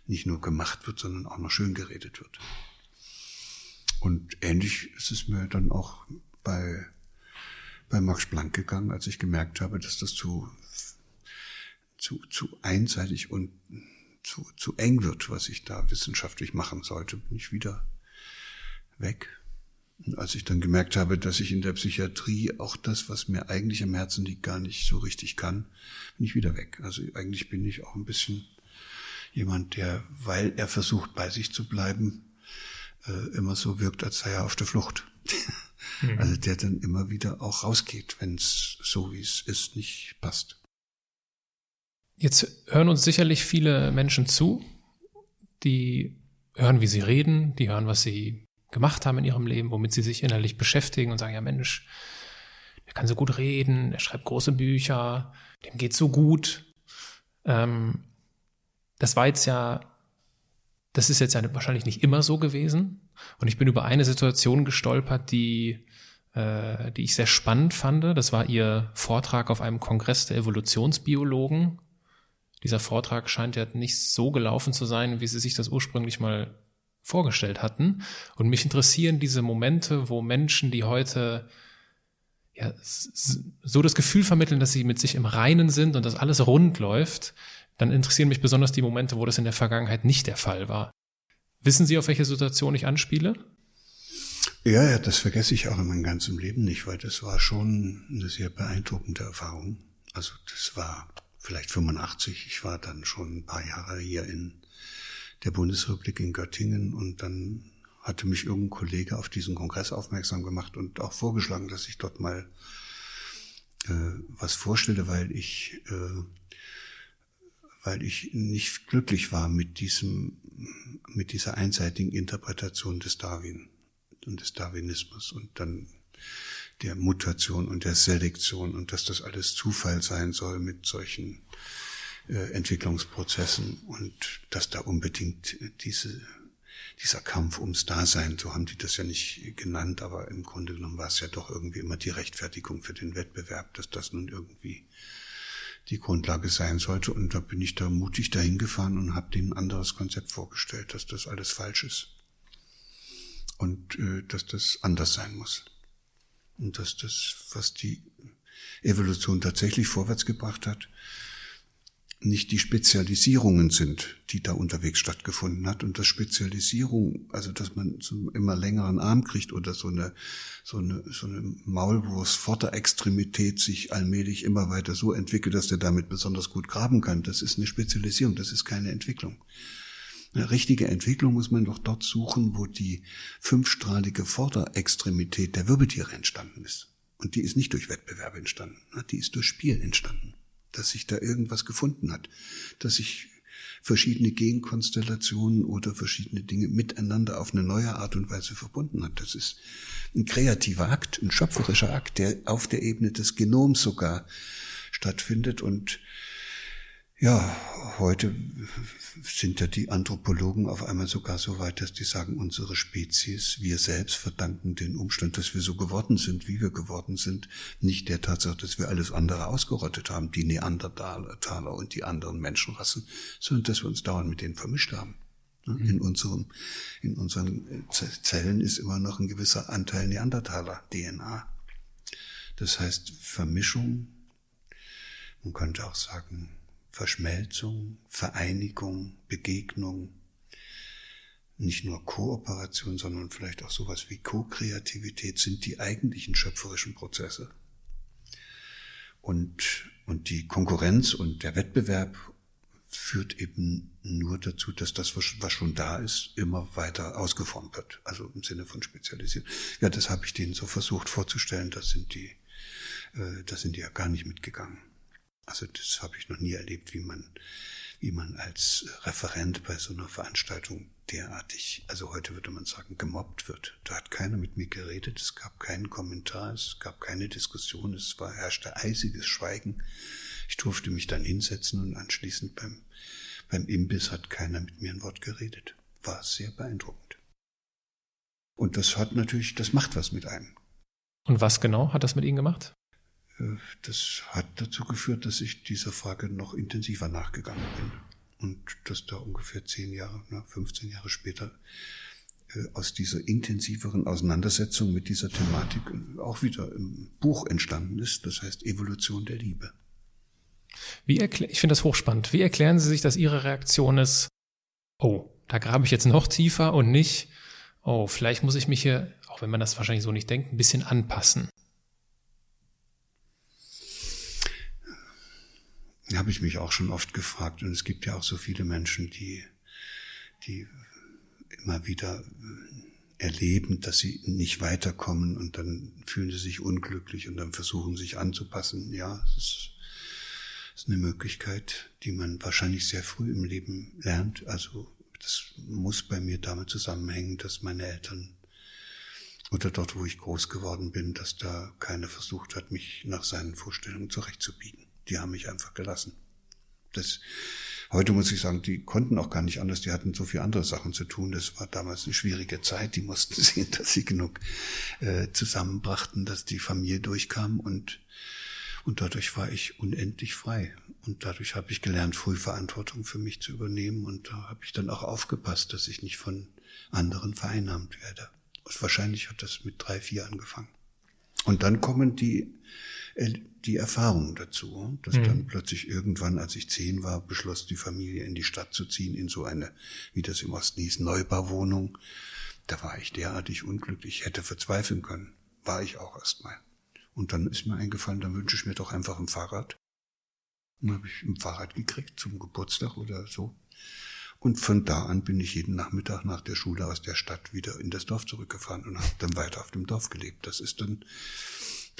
nicht nur gemacht wird, sondern auch noch schön geredet wird. Und ähnlich ist es mir dann auch bei, bei Max Planck gegangen, als ich gemerkt habe, dass das zu, zu, zu einseitig und zu, zu eng wird, was ich da wissenschaftlich machen sollte, bin ich wieder weg. Und als ich dann gemerkt habe, dass ich in der Psychiatrie auch das, was mir eigentlich am Herzen liegt, gar nicht so richtig kann, bin ich wieder weg. Also eigentlich bin ich auch ein bisschen jemand, der, weil er versucht, bei sich zu bleiben, äh, immer so wirkt, als sei er auf der Flucht. Mhm. Also der dann immer wieder auch rausgeht, wenn es so wie es ist nicht passt. Jetzt hören uns sicherlich viele Menschen zu, die hören, wie sie reden, die hören, was sie gemacht haben in ihrem Leben, womit sie sich innerlich beschäftigen und sagen, ja Mensch, der kann so gut reden, er schreibt große Bücher, dem geht so gut. Ähm, das war jetzt ja, das ist jetzt ja wahrscheinlich nicht immer so gewesen. Und ich bin über eine Situation gestolpert, die, äh, die ich sehr spannend fand. Das war ihr Vortrag auf einem Kongress der Evolutionsbiologen dieser Vortrag scheint ja nicht so gelaufen zu sein, wie sie sich das ursprünglich mal vorgestellt hatten. Und mich interessieren diese Momente, wo Menschen, die heute ja, so das Gefühl vermitteln, dass sie mit sich im Reinen sind und dass alles rund läuft, dann interessieren mich besonders die Momente, wo das in der Vergangenheit nicht der Fall war. Wissen Sie, auf welche Situation ich anspiele? Ja, ja, das vergesse ich auch in meinem ganzen Leben nicht, weil das war schon eine sehr beeindruckende Erfahrung. Also das war vielleicht 85. Ich war dann schon ein paar Jahre hier in der Bundesrepublik in Göttingen und dann hatte mich irgendein Kollege auf diesen Kongress aufmerksam gemacht und auch vorgeschlagen, dass ich dort mal äh, was vorstelle, weil ich äh, weil ich nicht glücklich war mit diesem mit dieser einseitigen Interpretation des Darwin und des Darwinismus und dann der Mutation und der Selektion und dass das alles Zufall sein soll mit solchen äh, Entwicklungsprozessen und dass da unbedingt diese, dieser Kampf ums Dasein, so haben die das ja nicht genannt, aber im Grunde genommen war es ja doch irgendwie immer die Rechtfertigung für den Wettbewerb, dass das nun irgendwie die Grundlage sein sollte. Und da bin ich da mutig dahin gefahren und habe denen ein anderes Konzept vorgestellt, dass das alles falsch ist und äh, dass das anders sein muss. Und dass das, was die Evolution tatsächlich vorwärts gebracht hat, nicht die Spezialisierungen sind, die da unterwegs stattgefunden hat. Und dass Spezialisierung, also dass man einen immer längeren Arm kriegt oder so eine, so eine, so eine Maulwurfs-Vorderextremität sich allmählich immer weiter so entwickelt, dass der damit besonders gut graben kann, das ist eine Spezialisierung, das ist keine Entwicklung. Eine richtige Entwicklung muss man doch dort suchen, wo die fünfstrahlige Vorderextremität der Wirbeltiere entstanden ist. Und die ist nicht durch Wettbewerb entstanden, ne? die ist durch Spiel entstanden. Dass sich da irgendwas gefunden hat, dass sich verschiedene Genkonstellationen oder verschiedene Dinge miteinander auf eine neue Art und Weise verbunden hat. Das ist ein kreativer Akt, ein schöpferischer Akt, der auf der Ebene des Genoms sogar stattfindet und Ja, heute sind ja die Anthropologen auf einmal sogar so weit, dass die sagen, unsere Spezies, wir selbst verdanken den Umstand, dass wir so geworden sind, wie wir geworden sind, nicht der Tatsache, dass wir alles andere ausgerottet haben, die Neandertaler und die anderen Menschenrassen, sondern dass wir uns dauernd mit denen vermischt haben. Mhm. In, unserem, in unseren Zellen ist immer noch ein gewisser Anteil Neandertaler DNA. Das heißt, Vermischung, man könnte auch sagen, Verschmelzung, Vereinigung, Begegnung, nicht nur Kooperation, sondern vielleicht auch sowas wie Co-Kreativität sind die eigentlichen schöpferischen Prozesse. Und, und die Konkurrenz und der Wettbewerb führt eben nur dazu, dass das, was schon da ist, immer weiter ausgeformt wird. Also im Sinne von spezialisiert. Ja, das habe ich denen so versucht vorzustellen. Das sind die, äh, da sind die ja gar nicht mitgegangen. Also das habe ich noch nie erlebt, wie man, wie man als Referent bei so einer Veranstaltung derartig, also heute würde man sagen, gemobbt wird. Da hat keiner mit mir geredet, es gab keinen Kommentar, es gab keine Diskussion, es war herrschte eisiges Schweigen. Ich durfte mich dann hinsetzen und anschließend beim, beim Imbiss hat keiner mit mir ein Wort geredet. War sehr beeindruckend. Und das hat natürlich, das macht was mit einem. Und was genau hat das mit Ihnen gemacht? Äh, das hat dazu geführt, dass ich dieser Frage noch intensiver nachgegangen bin. Und dass da ungefähr zehn Jahre, 15 Jahre später äh, aus dieser intensiveren Auseinandersetzung mit dieser Thematik äh, auch wieder ein Buch entstanden ist, das heißt Evolution der Liebe. Wie erklär, ich finde das hochspannend. Wie erklären Sie sich, dass Ihre Reaktion ist, oh, da grabe ich jetzt noch tiefer und nicht, oh, vielleicht muss ich mich hier, auch wenn man das wahrscheinlich so nicht denkt, ein bisschen anpassen. Habe ich mich auch schon oft gefragt. Und es gibt ja auch so viele Menschen, die, die immer wieder äh, erleben, dass sie nicht weiterkommen und dann fühlen sie sich unglücklich und dann versuchen sich anzupassen. Ja, es ist, ist eine Möglichkeit, die man wahrscheinlich sehr früh im Leben lernt. Also das muss bei mir damit zusammenhängen, dass meine Eltern oder dort, wo ich groß geworden bin, dass da keiner versucht hat, mich nach seinen Vorstellungen zurechtzubiegen die haben mich einfach gelassen. Das, heute muss ich sagen, die konnten auch gar nicht anders, die hatten so viele andere Sachen zu tun. Das war damals eine schwierige Zeit. Die mussten sehen, dass sie genug äh, zusammenbrachten, dass die Familie durchkam und und dadurch war ich unendlich frei. Und dadurch habe ich gelernt, früh Verantwortung für mich zu übernehmen. Und da habe ich dann auch aufgepasst, dass ich nicht von anderen vereinnahmt werde. Und wahrscheinlich hat das mit drei, vier angefangen. Und dann kommen die die Erfahrung dazu, dass mhm. dann plötzlich irgendwann, als ich zehn war, beschloss die Familie in die Stadt zu ziehen, in so eine, wie das im Osten hieß, Neubauwohnung. Da war ich derartig unglücklich, hätte verzweifeln können. War ich auch erstmal. Und dann ist mir eingefallen, dann wünsche ich mir doch einfach ein Fahrrad. Und dann habe ich ein Fahrrad gekriegt zum Geburtstag oder so. Und von da an bin ich jeden Nachmittag nach der Schule aus der Stadt wieder in das Dorf zurückgefahren und habe dann weiter auf dem Dorf gelebt. Das ist dann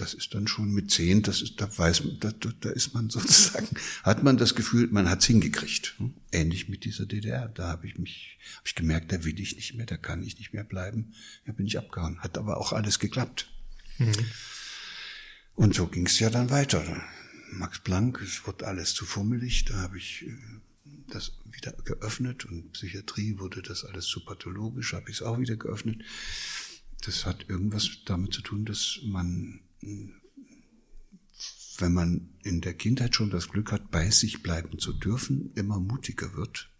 das ist dann schon mit zehn, das ist, da weiß man, da, da ist man sozusagen, hat man das Gefühl, man hat's hingekriegt. Ähnlich mit dieser DDR. Da habe ich mich, habe ich gemerkt, da will ich nicht mehr, da kann ich nicht mehr bleiben. Da bin ich abgehauen. Hat aber auch alles geklappt. Mhm. Und so ging's ja dann weiter. Max Planck, es wurde alles zu fummelig, da habe ich äh, das wieder geöffnet und Psychiatrie wurde das alles zu pathologisch, habe ich es auch wieder geöffnet. Das hat irgendwas damit zu tun, dass man wenn man in der Kindheit schon das Glück hat, bei sich bleiben zu dürfen, immer mutiger wird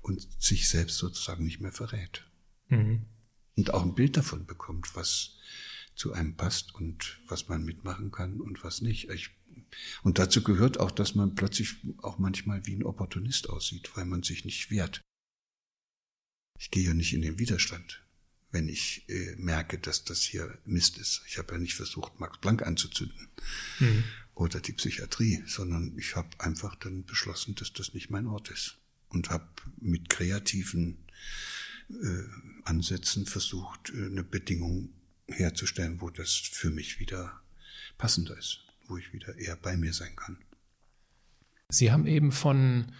und sich selbst sozusagen nicht mehr verrät. Mhm. Und auch ein Bild davon bekommt, was zu einem passt und was man mitmachen kann und was nicht. Ich, und dazu gehört auch, dass man plötzlich auch manchmal wie ein Opportunist aussieht, weil man sich nicht wehrt. Ich gehe ja nicht in den Widerstand wenn ich äh, merke, dass das hier Mist ist. Ich habe ja nicht versucht, Max Planck anzuzünden mhm. oder die Psychiatrie, sondern ich habe einfach dann beschlossen, dass das nicht mein Ort ist und habe mit kreativen äh, Ansätzen versucht, äh, eine Bedingung herzustellen, wo das für mich wieder passender ist, wo ich wieder eher bei mir sein kann. Sie haben eben von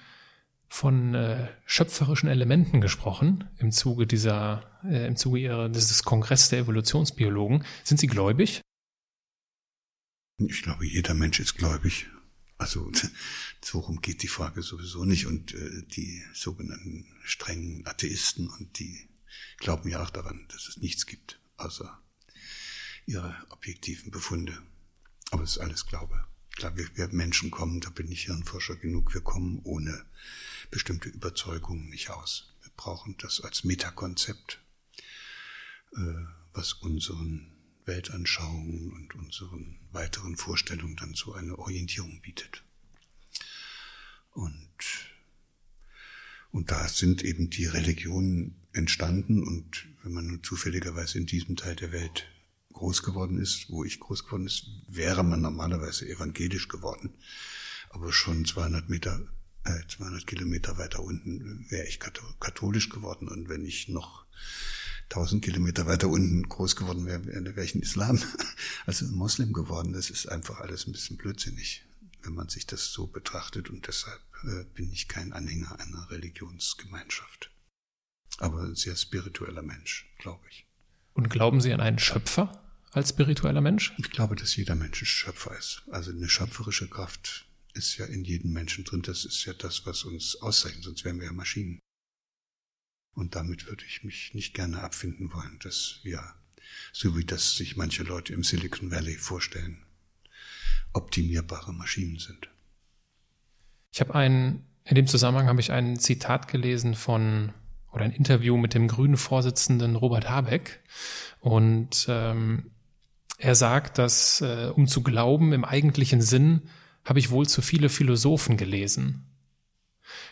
von äh, schöpferischen Elementen gesprochen im Zuge dieser, äh, im Zuge ihrer, dieses Kongress der Evolutionsbiologen. Sind Sie gläubig? Ich glaube, jeder Mensch ist gläubig. Also so rum geht die Frage sowieso nicht. Und äh, die sogenannten strengen Atheisten und die glauben ja auch daran, dass es nichts gibt, außer ihre objektiven Befunde. Aber es ist alles Glaube. Klar, wir, wir Menschen kommen, da bin ich Hirnforscher genug, wir kommen ohne bestimmte Überzeugungen nicht aus. Wir brauchen das als Metakonzept, was unseren Weltanschauungen und unseren weiteren Vorstellungen dann so eine Orientierung bietet. Und, und da sind eben die Religionen entstanden und wenn man nun zufälligerweise in diesem Teil der Welt groß geworden ist, wo ich groß geworden ist, wäre man normalerweise evangelisch geworden. Aber schon 200 Meter, äh, 200 Kilometer weiter unten wäre ich katholisch geworden. Und wenn ich noch 1000 Kilometer weiter unten groß geworden wäre, wäre ich ein Islam, also ein Moslem geworden. Das ist einfach alles ein bisschen blödsinnig, wenn man sich das so betrachtet. Und deshalb äh, bin ich kein Anhänger einer Religionsgemeinschaft. Aber ein sehr spiritueller Mensch, glaube ich. Und glauben Sie an einen Schöpfer als spiritueller Mensch? Ich glaube, dass jeder Mensch ein Schöpfer ist. Also eine schöpferische Kraft ist ja in jedem Menschen drin. Das ist ja das, was uns auszeichnet, sonst wären wir ja Maschinen. Und damit würde ich mich nicht gerne abfinden wollen, dass wir, so wie das sich manche Leute im Silicon Valley vorstellen, optimierbare Maschinen sind. Ich habe ein, in dem Zusammenhang habe ich ein Zitat gelesen von oder ein Interview mit dem grünen Vorsitzenden Robert Habeck. Und ähm, er sagt, dass äh, um zu glauben im eigentlichen Sinn habe ich wohl zu viele Philosophen gelesen.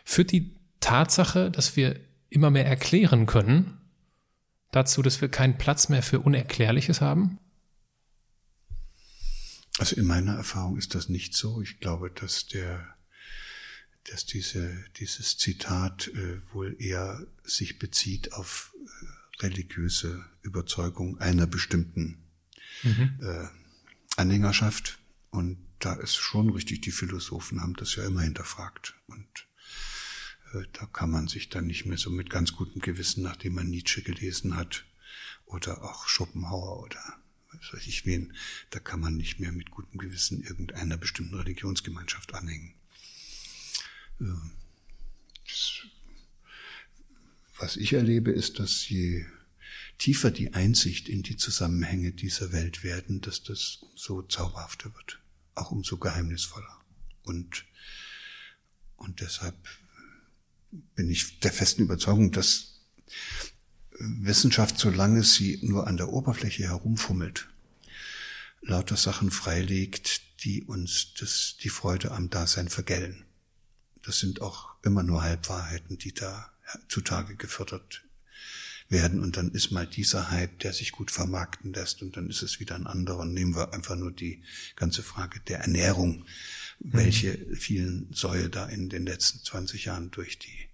Führt die Tatsache, dass wir immer mehr erklären können, dazu, dass wir keinen Platz mehr für Unerklärliches haben? Also in meiner Erfahrung ist das nicht so. Ich glaube, dass der, dass diese, dieses Zitat äh, wohl eher sich bezieht auf äh, religiöse Überzeugung einer bestimmten mhm. äh, Anhängerschaft. Und da ist schon richtig, die Philosophen haben das ja immer hinterfragt. Und da kann man sich dann nicht mehr so mit ganz gutem Gewissen, nachdem man Nietzsche gelesen hat oder auch Schopenhauer oder was weiß ich wen, da kann man nicht mehr mit gutem Gewissen irgendeiner bestimmten Religionsgemeinschaft anhängen. Was ich erlebe, ist, dass je tiefer die Einsicht in die Zusammenhänge dieser Welt werden, dass das umso zauberhafter wird, auch umso geheimnisvoller. Und, und deshalb bin ich der festen Überzeugung, dass Wissenschaft, solange sie nur an der Oberfläche herumfummelt, lauter Sachen freilegt, die uns das, die Freude am Dasein vergällen. Das sind auch immer nur Halbwahrheiten, die da zutage gefördert werden. Und dann ist mal dieser Hype, der sich gut vermarkten lässt, und dann ist es wieder ein anderer. Und nehmen wir einfach nur die ganze Frage der Ernährung welche vielen Säue da in den letzten 20 Jahren durch die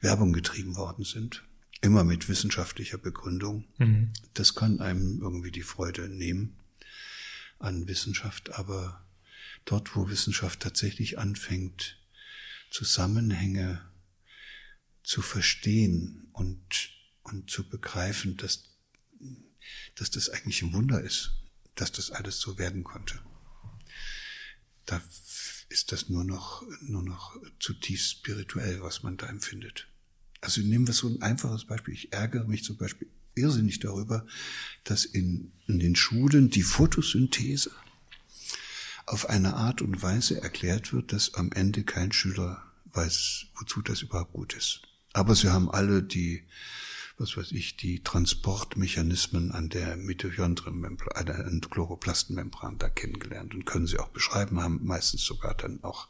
Werbung getrieben worden sind. Immer mit wissenschaftlicher Begründung. Mhm. Das kann einem irgendwie die Freude nehmen an Wissenschaft, aber dort, wo Wissenschaft tatsächlich anfängt, Zusammenhänge zu verstehen und, und zu begreifen, dass, dass das eigentlich ein Wunder ist, dass das alles so werden konnte. Da ist das nur noch, nur noch zutiefst spirituell, was man da empfindet. Also nehmen wir so ein einfaches Beispiel. Ich ärgere mich zum Beispiel irrsinnig darüber, dass in, in den Schulen die Photosynthese auf eine Art und Weise erklärt wird, dass am Ende kein Schüler weiß, wozu das überhaupt gut ist. Aber sie haben alle die was weiß ich, die Transportmechanismen an der Mitochondrienmembran, an der Chloroplastenmembran da kennengelernt und können sie auch beschreiben, haben meistens sogar dann auch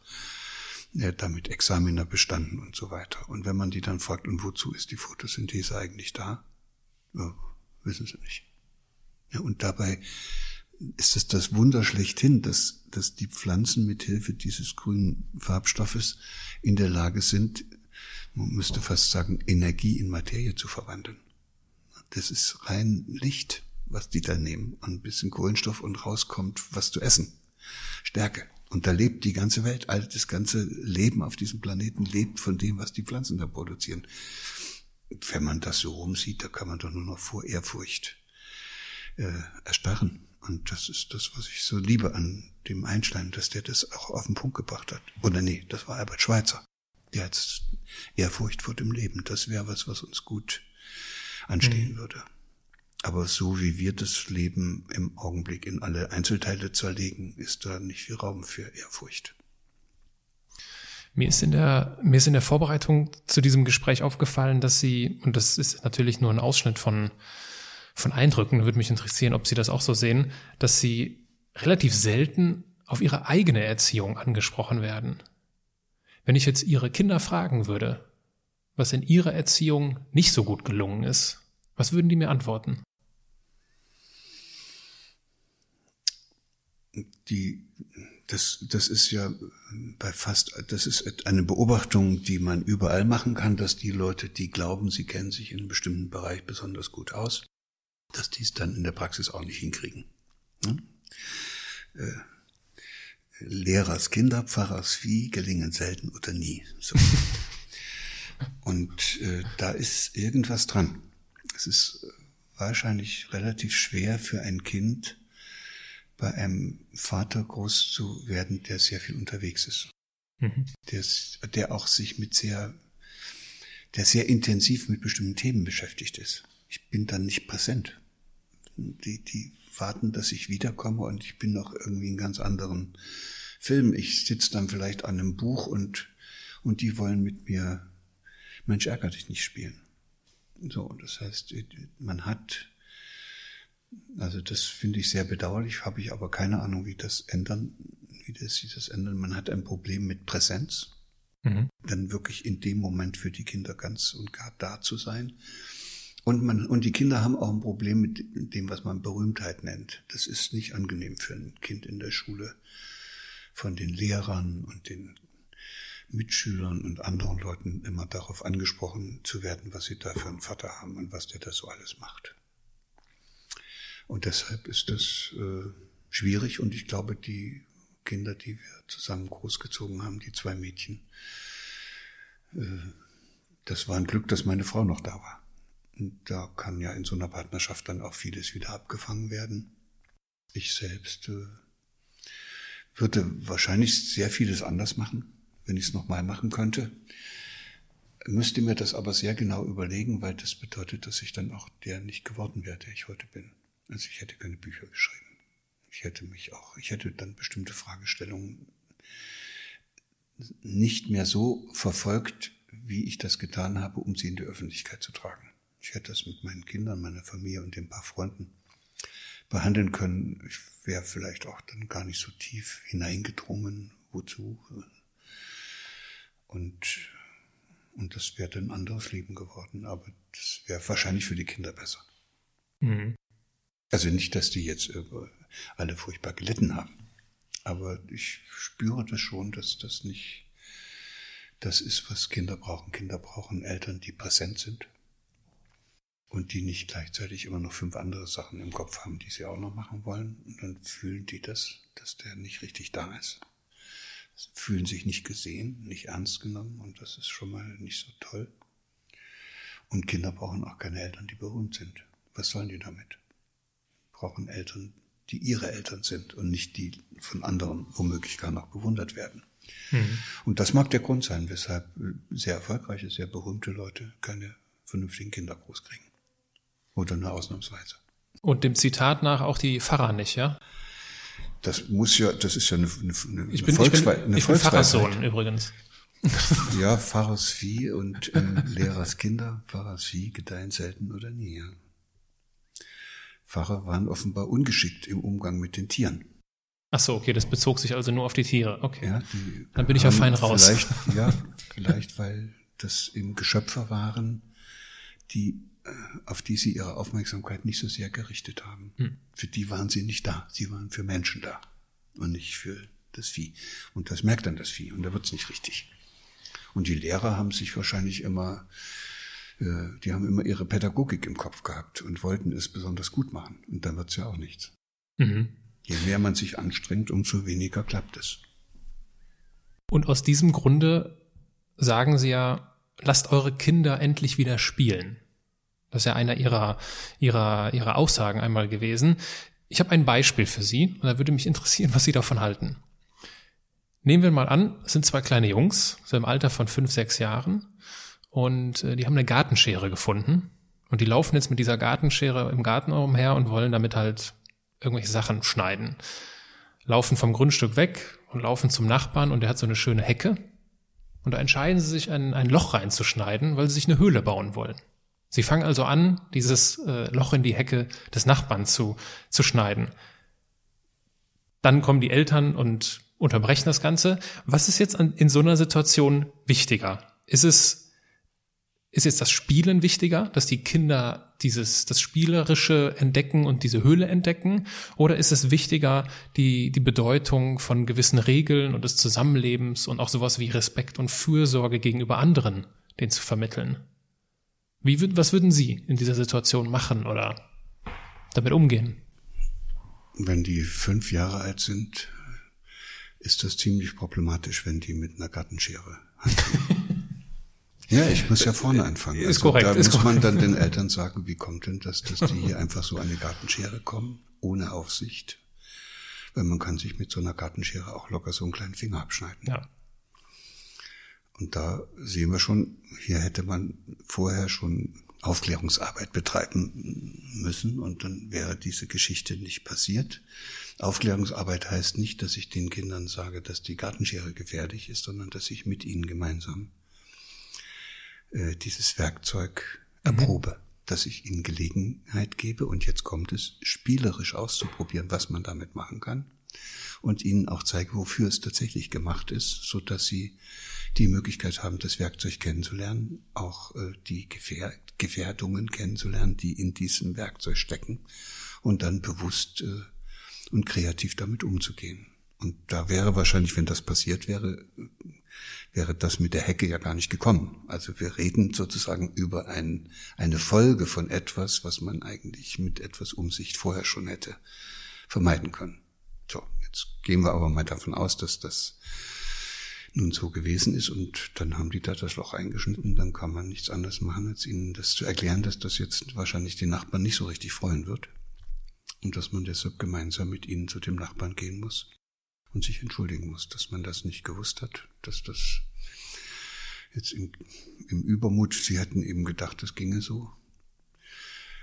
ja, damit Examiner bestanden und so weiter. Und wenn man die dann fragt, und wozu ist die Photosynthese eigentlich da? Ja, wissen sie nicht. Ja, und dabei ist es das Wunder schlechthin, dass, dass die Pflanzen mit Hilfe dieses grünen Farbstoffes in der Lage sind, man müsste fast sagen, Energie in Materie zu verwandeln. Das ist rein Licht, was die da nehmen, und ein bisschen Kohlenstoff und rauskommt was zu essen. Stärke. Und da lebt die ganze Welt, all das ganze Leben auf diesem Planeten lebt von dem, was die Pflanzen da produzieren. Wenn man das so rumsieht, da kann man doch nur noch vor Ehrfurcht äh, erstarren. Und das ist das, was ich so liebe an dem Einstein, dass der das auch auf den Punkt gebracht hat. Oder nee, das war Albert Schweitzer. Der hat Ehrfurcht vor dem Leben. Das wäre was, was uns gut anstehen mhm. würde. Aber so wie wir das Leben im Augenblick in alle Einzelteile zerlegen, ist da nicht viel Raum für Ehrfurcht. Mir ist in der, mir ist in der Vorbereitung zu diesem Gespräch aufgefallen, dass Sie, und das ist natürlich nur ein Ausschnitt von, von Eindrücken, würde mich interessieren, ob Sie das auch so sehen, dass Sie relativ selten auf Ihre eigene Erziehung angesprochen werden. Wenn ich jetzt Ihre Kinder fragen würde, was in Ihrer Erziehung nicht so gut gelungen ist, was würden die mir antworten? Die, das, das ist ja bei fast, das ist eine Beobachtung, die man überall machen kann, dass die Leute, die glauben, sie kennen sich in einem bestimmten Bereich besonders gut aus, dass die es dann in der Praxis auch nicht hinkriegen. Hm? Lehrers Kinder, Pfarrers Vieh gelingen selten oder nie. So. Und äh, da ist irgendwas dran. Es ist wahrscheinlich relativ schwer für ein Kind, bei einem Vater groß zu werden, der sehr viel unterwegs ist. Mhm. Der, der auch sich mit sehr, der sehr intensiv mit bestimmten Themen beschäftigt ist. Ich bin dann nicht präsent. Die, die warten, dass ich wiederkomme und ich bin noch irgendwie in ganz anderen Film. Ich sitze dann vielleicht an einem Buch und, und die wollen mit mir Mensch ärger dich nicht spielen. So, das heißt, man hat, also das finde ich sehr bedauerlich, habe ich aber keine Ahnung, wie das ändern, wie das sich das ändern. Man hat ein Problem mit Präsenz, mhm. dann wirklich in dem Moment für die Kinder ganz und gar da zu sein. Und man, und die Kinder haben auch ein Problem mit dem, was man Berühmtheit nennt. Das ist nicht angenehm für ein Kind in der Schule von den Lehrern und den Mitschülern und anderen Leuten immer darauf angesprochen zu werden, was sie da für einen Vater haben und was der da so alles macht. Und deshalb ist das äh, schwierig und ich glaube, die Kinder, die wir zusammen großgezogen haben, die zwei Mädchen, äh, das war ein Glück, dass meine Frau noch da war. Und da kann ja in so einer Partnerschaft dann auch vieles wieder abgefangen werden. Ich selbst äh, würde wahrscheinlich sehr vieles anders machen, wenn ich es nochmal machen könnte. Müsste mir das aber sehr genau überlegen, weil das bedeutet, dass ich dann auch der nicht geworden wäre, der ich heute bin. Also ich hätte keine Bücher geschrieben. Ich hätte mich auch, ich hätte dann bestimmte Fragestellungen nicht mehr so verfolgt, wie ich das getan habe, um sie in die Öffentlichkeit zu tragen. Ich hätte das mit meinen Kindern, meiner Familie und den paar Freunden behandeln können. Ich wäre vielleicht auch dann gar nicht so tief hineingedrungen, wozu. Und, und das wäre dann ein anderes Leben geworden, aber das wäre wahrscheinlich für die Kinder besser. Mhm. Also nicht, dass die jetzt alle furchtbar gelitten haben, aber ich spüre das schon, dass das nicht das ist, was Kinder brauchen. Kinder brauchen Eltern, die präsent sind, und die nicht gleichzeitig immer noch fünf andere Sachen im Kopf haben, die sie auch noch machen wollen. Und dann fühlen die das, dass der nicht richtig da ist. Sie fühlen sich nicht gesehen, nicht ernst genommen und das ist schon mal nicht so toll. Und Kinder brauchen auch keine Eltern, die berühmt sind. Was sollen die damit? Brauchen Eltern, die ihre Eltern sind und nicht die von anderen womöglich gar noch bewundert werden. Mhm. Und das mag der Grund sein, weshalb sehr erfolgreiche, sehr berühmte Leute keine vernünftigen Kinder großkriegen. Oder nur ausnahmsweise. Und dem Zitat nach auch die Pfarrer nicht, ja? Das muss ja, das ist ja eine, eine, eine ich bin, Volkswe ich bin, ich bin Pfarrerssohn übrigens. ja, Pfarrers Vieh und äh, Lehrers Kinder, Pfarrers Vieh gedeihen selten oder nie. Ja. Pfarrer waren offenbar ungeschickt im Umgang mit den Tieren. Ach so, okay, das bezog sich also nur auf die Tiere. Okay, ja, die dann bin ich ja fein raus. Vielleicht, ja, vielleicht, weil das eben Geschöpfe waren, die auf die sie ihre Aufmerksamkeit nicht so sehr gerichtet haben. Hm. Für die waren sie nicht da. Sie waren für Menschen da und nicht für das Vieh. Und das merkt dann das Vieh und da wird's nicht richtig. Und die Lehrer haben sich wahrscheinlich immer, äh, die haben immer ihre Pädagogik im Kopf gehabt und wollten es besonders gut machen. Und dann wird's ja auch nichts. Mhm. Je mehr man sich anstrengt, umso weniger klappt es. Und aus diesem Grunde sagen sie ja, lasst eure Kinder endlich wieder spielen. Das ist ja einer ihrer, ihrer, ihrer Aussagen einmal gewesen. Ich habe ein Beispiel für Sie und da würde mich interessieren, was Sie davon halten. Nehmen wir mal an, es sind zwei kleine Jungs, so im Alter von fünf, sechs Jahren, und äh, die haben eine Gartenschere gefunden und die laufen jetzt mit dieser Gartenschere im Garten umher und wollen damit halt irgendwelche Sachen schneiden. Laufen vom Grundstück weg und laufen zum Nachbarn und der hat so eine schöne Hecke. Und da entscheiden sie sich, ein, ein Loch reinzuschneiden, weil sie sich eine Höhle bauen wollen. Sie fangen also an, dieses äh, Loch in die Hecke des Nachbarn zu, zu schneiden. Dann kommen die Eltern und unterbrechen das Ganze. Was ist jetzt an, in so einer Situation wichtiger? Ist es ist jetzt das Spielen wichtiger, dass die Kinder dieses, das Spielerische entdecken und diese Höhle entdecken? Oder ist es wichtiger, die, die Bedeutung von gewissen Regeln und des Zusammenlebens und auch sowas wie Respekt und Fürsorge gegenüber anderen, den zu vermitteln? Wie, was würden Sie in dieser Situation machen oder damit umgehen? Wenn die fünf Jahre alt sind, ist das ziemlich problematisch, wenn die mit einer Gartenschere. Ja, ich muss ja vorne anfangen. Ist also korrekt. Da ist muss korrekt. man dann den Eltern sagen, wie kommt denn das, dass die hier einfach so eine Gartenschere kommen, ohne Aufsicht? Weil man kann sich mit so einer Gartenschere auch locker so einen kleinen Finger abschneiden. Ja. Und da sehen wir schon, hier hätte man vorher schon Aufklärungsarbeit betreiben müssen und dann wäre diese Geschichte nicht passiert. Aufklärungsarbeit heißt nicht, dass ich den Kindern sage, dass die Gartenschere gefährlich ist, sondern dass ich mit ihnen gemeinsam äh, dieses Werkzeug erprobe, mhm. dass ich ihnen Gelegenheit gebe und jetzt kommt es, spielerisch auszuprobieren, was man damit machen kann und ihnen auch zeige, wofür es tatsächlich gemacht ist, so dass sie die Möglichkeit haben, das Werkzeug kennenzulernen, auch äh, die Gefähr Gefährdungen kennenzulernen, die in diesem Werkzeug stecken und dann bewusst äh, und kreativ damit umzugehen. Und da wäre wahrscheinlich, wenn das passiert wäre, wäre das mit der Hecke ja gar nicht gekommen. Also wir reden sozusagen über ein, eine Folge von etwas, was man eigentlich mit etwas Umsicht vorher schon hätte vermeiden können. So, jetzt gehen wir aber mal davon aus, dass das nun so gewesen ist und dann haben die da das Loch eingeschnitten, dann kann man nichts anderes machen, als ihnen das zu erklären, dass das jetzt wahrscheinlich den Nachbarn nicht so richtig freuen wird und dass man deshalb gemeinsam mit ihnen zu dem Nachbarn gehen muss und sich entschuldigen muss, dass man das nicht gewusst hat, dass das jetzt im, im Übermut, sie hätten eben gedacht, das ginge so.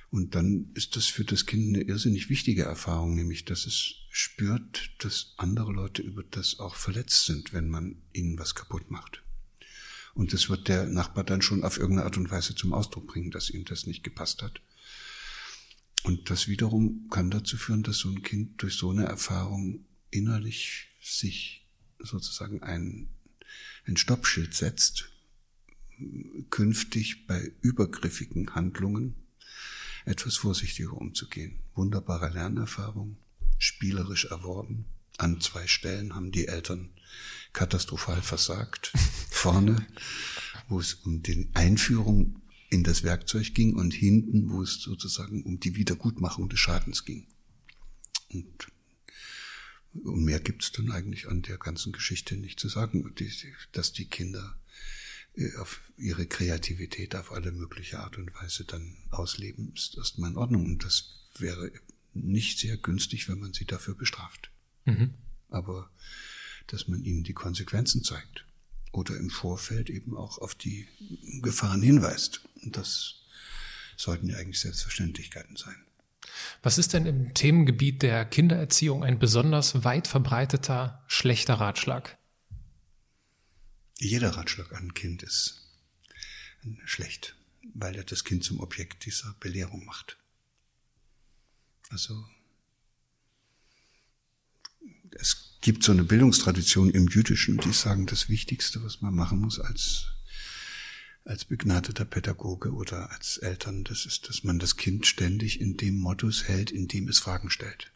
Und dann ist das für das Kind eine irrsinnig wichtige Erfahrung, nämlich dass es spürt, dass andere Leute über das auch verletzt sind, wenn man ihnen was kaputt macht. Und das wird der Nachbar dann schon auf irgendeine Art und Weise zum Ausdruck bringen, dass ihm das nicht gepasst hat. Und das wiederum kann dazu führen, dass so ein Kind durch so eine Erfahrung innerlich sich sozusagen ein, ein Stoppschild setzt, künftig bei übergriffigen Handlungen etwas vorsichtiger umzugehen. Wunderbare Lernerfahrung, spielerisch erworben. An zwei Stellen haben die Eltern katastrophal versagt. Vorne, wo es um die Einführung in das Werkzeug ging und hinten, wo es sozusagen um die Wiedergutmachung des Schadens ging. Und und mehr gibt's dann eigentlich an der ganzen Geschichte nicht zu sagen, dass die Kinder äh, auf ihre Kreativität auf alle mögliche Art und Weise dann ausleben, ist erstmal in Ordnung. Und das wäre nicht sehr günstig, wenn man sie dafür bestraft. Mhm. Aber dass man ihnen die Konsequenzen zeigt oder im Vorfeld eben auch auf die Gefahren hinweist. Und das sollten ja eigentlich Selbstverständlichkeiten sein. Was ist denn im Themengebiet der Kindererziehung ein besonders weit verbreiteter schlechter Ratschlag? Jeder Ratschlag an ein Kind ist schlecht, weil er das Kind zum Objekt dieser Belehrung macht. Also es gibt so eine Bildungstradition im Jüdischen, die sagen, das Wichtigste, was man machen muss als als begnadeter Pädagoge oder als Eltern, das ist, dass man das Kind ständig in dem Modus hält, in dem es Fragen stellt.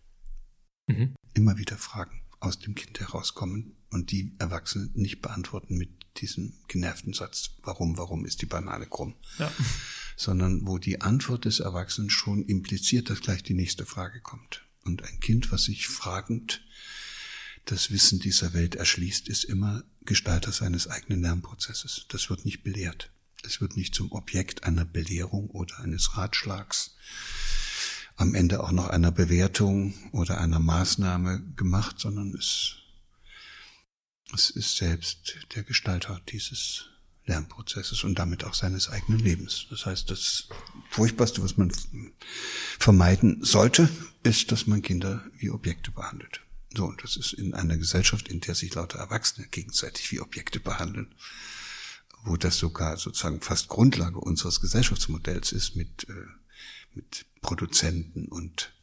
Mhm. Immer wieder Fragen aus dem Kind herauskommen und die Erwachsenen nicht beantworten mit diesem genervten Satz, warum, warum ist die Banane krumm? Ja. Sondern wo die Antwort des Erwachsenen schon impliziert, dass gleich die nächste Frage kommt. Und ein Kind, was sich fragend das Wissen dieser Welt erschließt, ist immer Gestalter seines eigenen Lernprozesses. Das wird nicht belehrt. Es wird nicht zum Objekt einer Belehrung oder eines Ratschlags. am Ende auch noch einer Bewertung oder einer Maßnahme gemacht, sondern es, es ist selbst der Gestalter dieses Lernprozesses und damit auch seines eigenen Lebens. Das heißt, das Furchtbarste, was man vermeiden sollte, ist, dass man Kinder wie Objekte behandelt. So, und das ist in einer Gesellschaft, in der sich lauter Erwachsene gegenseitig wie Objekte behandeln, wo das sogar sozusagen fast Grundlage unseres Gesellschaftsmodells ist mit, äh, mit Produzenten und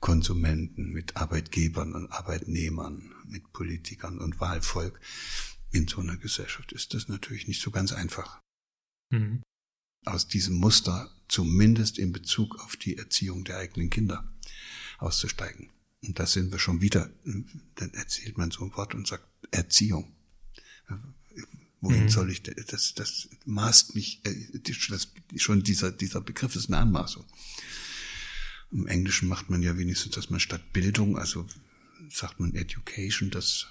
Konsumenten, mit Arbeitgebern und Arbeitnehmern, mit Politikern und Wahlvolk. In so einer Gesellschaft ist das natürlich nicht so ganz einfach. Mhm. Aus diesem Muster, zumindest in Bezug auf die Erziehung der eigenen Kinder, auszusteigen. Und da sind wir schon wieder, dann erzählt man so ein Wort und sagt Erziehung. Wohin mhm. soll ich, das, das maßt mich, äh, das, schon dieser, dieser Begriff ist eine Anmaßung. Im Englischen macht man ja wenigstens, dass man statt Bildung, also sagt man Education, das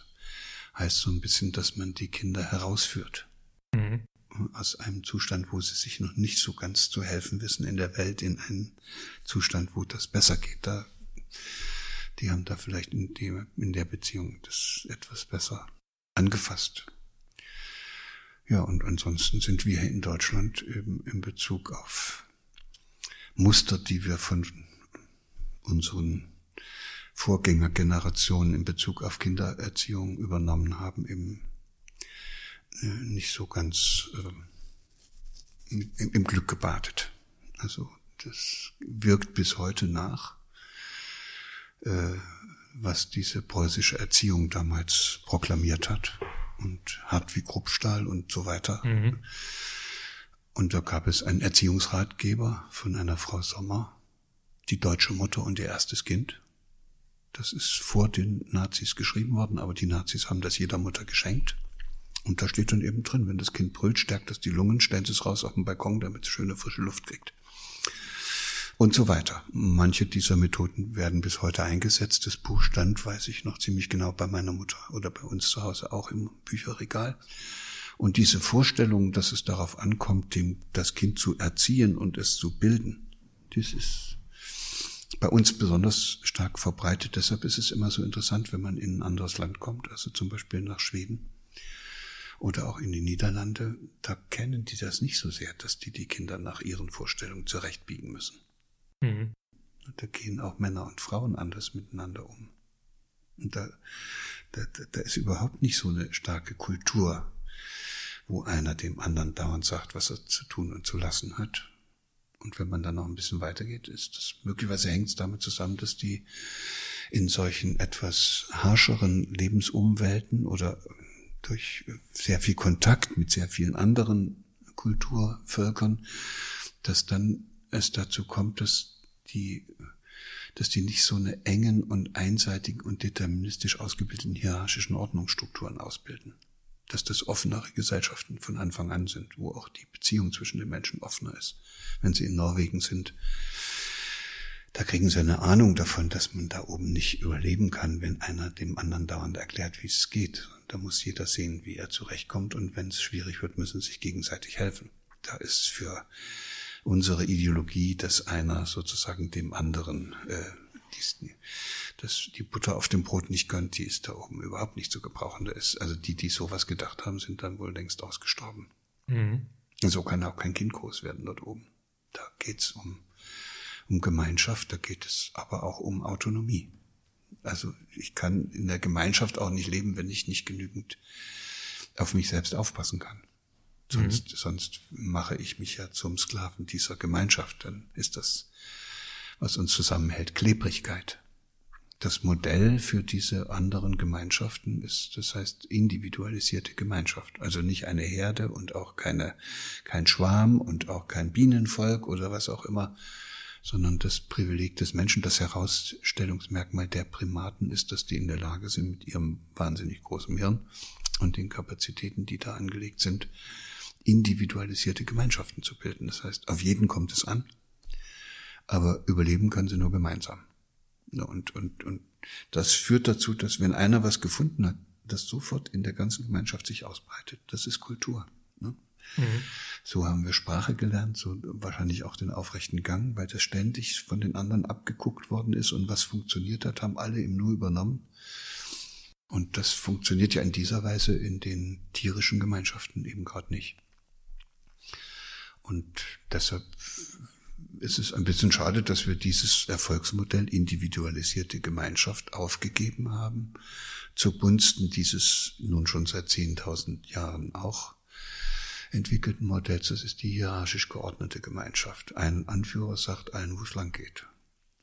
heißt so ein bisschen, dass man die Kinder herausführt. Mhm. Aus einem Zustand, wo sie sich noch nicht so ganz zu helfen wissen in der Welt, in einen Zustand, wo das besser geht. Da, die haben da vielleicht in, dem, in der Beziehung das etwas besser angefasst. Ja, und ansonsten sind wir in Deutschland eben in Bezug auf Muster, die wir von unseren Vorgängergenerationen in Bezug auf Kindererziehung übernommen haben, eben äh, nicht so ganz äh, im, im Glück gebadet. Also das wirkt bis heute nach, äh, was diese preußische Erziehung damals proklamiert hat und Hartwig Kruppstahl und so weiter. Mhm. Und da gab es einen Erziehungsratgeber von einer Frau Sommer, die deutsche Mutter und ihr erstes Kind. Das ist vor den Nazis geschrieben worden, aber die Nazis haben das jeder Mutter geschenkt. Und da steht dann eben drin, wenn das Kind brüllt, stärkt es die Lungen, stellen Sie es raus auf den Balkon, damit es schöne frische Luft kriegt und so weiter. Manche dieser Methoden werden bis heute eingesetzt. Das Buch stand, weiß ich noch ziemlich genau, bei meiner Mutter oder bei uns zu Hause auch im Bücherregal. Und diese Vorstellung, dass es darauf ankommt, dem, das Kind zu erziehen und es zu bilden, das ist bei uns besonders stark verbreitet. Deshalb ist es immer so interessant, wenn man in ein anderes Land kommt, also zum Beispiel nach Schweden oder auch in die Niederlande. Da kennen die das nicht so sehr, dass die die Kinder nach ihren Vorstellungen zurechtbiegen müssen. Mhm. Da gehen auch Männer und Frauen anders miteinander um. Und da, da, da ist überhaupt nicht so eine starke Kultur, wo einer dem anderen dauernd sagt, was er zu tun und zu lassen hat. Und wenn man dann noch ein bisschen weitergeht, ist das möglicherweise hängt es damit zusammen, dass die in solchen etwas harscheren Lebensumwelten oder durch sehr viel Kontakt mit sehr vielen anderen Kulturvölkern, dass dann es dazu kommt, dass die, dass die nicht so eine engen und einseitigen und deterministisch ausgebildeten hierarchischen Ordnungsstrukturen ausbilden. Dass das offenere Gesellschaften von Anfang an sind, wo auch die Beziehung zwischen den Menschen offener ist. Wenn sie in Norwegen sind, da kriegen sie eine Ahnung davon, dass man da oben nicht überleben kann, wenn einer dem anderen dauernd erklärt, wie es geht. Da muss jeder sehen, wie er zurechtkommt und wenn es schwierig wird, müssen sie sich gegenseitig helfen. Da ist für unsere Ideologie, dass einer sozusagen dem anderen äh, dass die Butter auf dem Brot nicht gönnt, die ist da oben überhaupt nicht zu gebrauchen. Da ist, also die, die sowas gedacht haben, sind dann wohl längst ausgestorben. Mhm. So kann auch kein Kind groß werden dort oben. Da geht's um, um Gemeinschaft, da geht es aber auch um Autonomie. Also ich kann in der Gemeinschaft auch nicht leben, wenn ich nicht genügend auf mich selbst aufpassen kann. Sonst, mhm. sonst mache ich mich ja zum Sklaven dieser Gemeinschaft. Dann ist das, was uns zusammenhält, Klebrigkeit. Das Modell für diese anderen Gemeinschaften ist, das heißt, individualisierte Gemeinschaft. Also nicht eine Herde und auch keine, kein Schwarm und auch kein Bienenvolk oder was auch immer, sondern das Privileg des Menschen, das Herausstellungsmerkmal der Primaten ist, dass die in der Lage sind, mit ihrem wahnsinnig großen Hirn und den Kapazitäten, die da angelegt sind, individualisierte Gemeinschaften zu bilden. Das heißt, auf jeden kommt es an, aber überleben können sie nur gemeinsam. Und, und, und das führt dazu, dass wenn einer was gefunden hat, das sofort in der ganzen Gemeinschaft sich ausbreitet. Das ist Kultur. Ne? Mhm. So haben wir Sprache gelernt, so wahrscheinlich auch den aufrechten Gang, weil das ständig von den anderen abgeguckt worden ist und was funktioniert hat, haben alle im Nu übernommen. Und das funktioniert ja in dieser Weise in den tierischen Gemeinschaften eben gerade nicht. Und deshalb ist es ein bisschen schade, dass wir dieses Erfolgsmodell individualisierte Gemeinschaft aufgegeben haben, zugunsten dieses nun schon seit 10.000 Jahren auch entwickelten Modells. Das ist die hierarchisch geordnete Gemeinschaft. Ein Anführer sagt allen, wo es lang geht.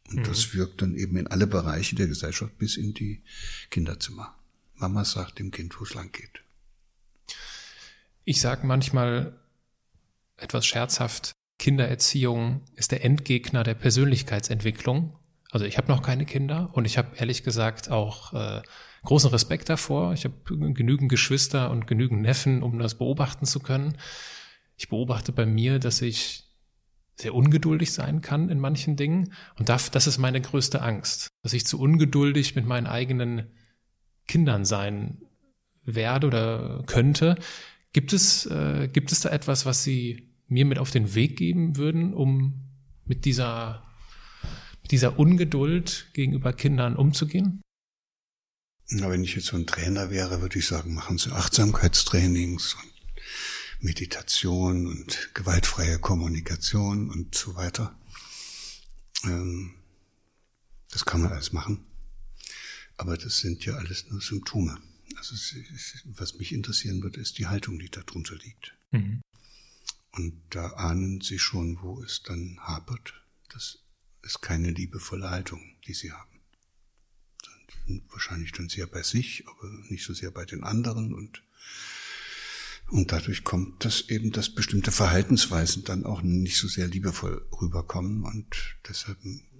Und mhm. das wirkt dann eben in alle Bereiche der Gesellschaft bis in die Kinderzimmer. Mama sagt dem Kind, wo es lang geht. Ich sage manchmal etwas scherzhaft, Kindererziehung ist der Endgegner der Persönlichkeitsentwicklung. Also ich habe noch keine Kinder und ich habe ehrlich gesagt auch äh, großen Respekt davor. Ich habe genügend Geschwister und genügend Neffen, um das beobachten zu können. Ich beobachte bei mir, dass ich sehr ungeduldig sein kann in manchen Dingen. Und das, das ist meine größte Angst, dass ich zu ungeduldig mit meinen eigenen Kindern sein werde oder könnte. Gibt es, äh, gibt es da etwas, was Sie mir mit auf den Weg geben würden, um mit dieser, mit dieser Ungeduld gegenüber Kindern umzugehen? Na, wenn ich jetzt so ein Trainer wäre, würde ich sagen, machen Sie Achtsamkeitstrainings und Meditation und gewaltfreie Kommunikation und so weiter. Ähm, das kann man alles machen. Aber das sind ja alles nur Symptome. Also was mich interessieren würde, ist die Haltung, die darunter liegt. Mhm. Und da ahnen Sie schon, wo es dann hapert. Das ist keine liebevolle Haltung, die Sie haben. Sie sind wahrscheinlich dann sehr bei sich, aber nicht so sehr bei den anderen und und dadurch kommt das eben, dass bestimmte Verhaltensweisen dann auch nicht so sehr liebevoll rüberkommen und deshalb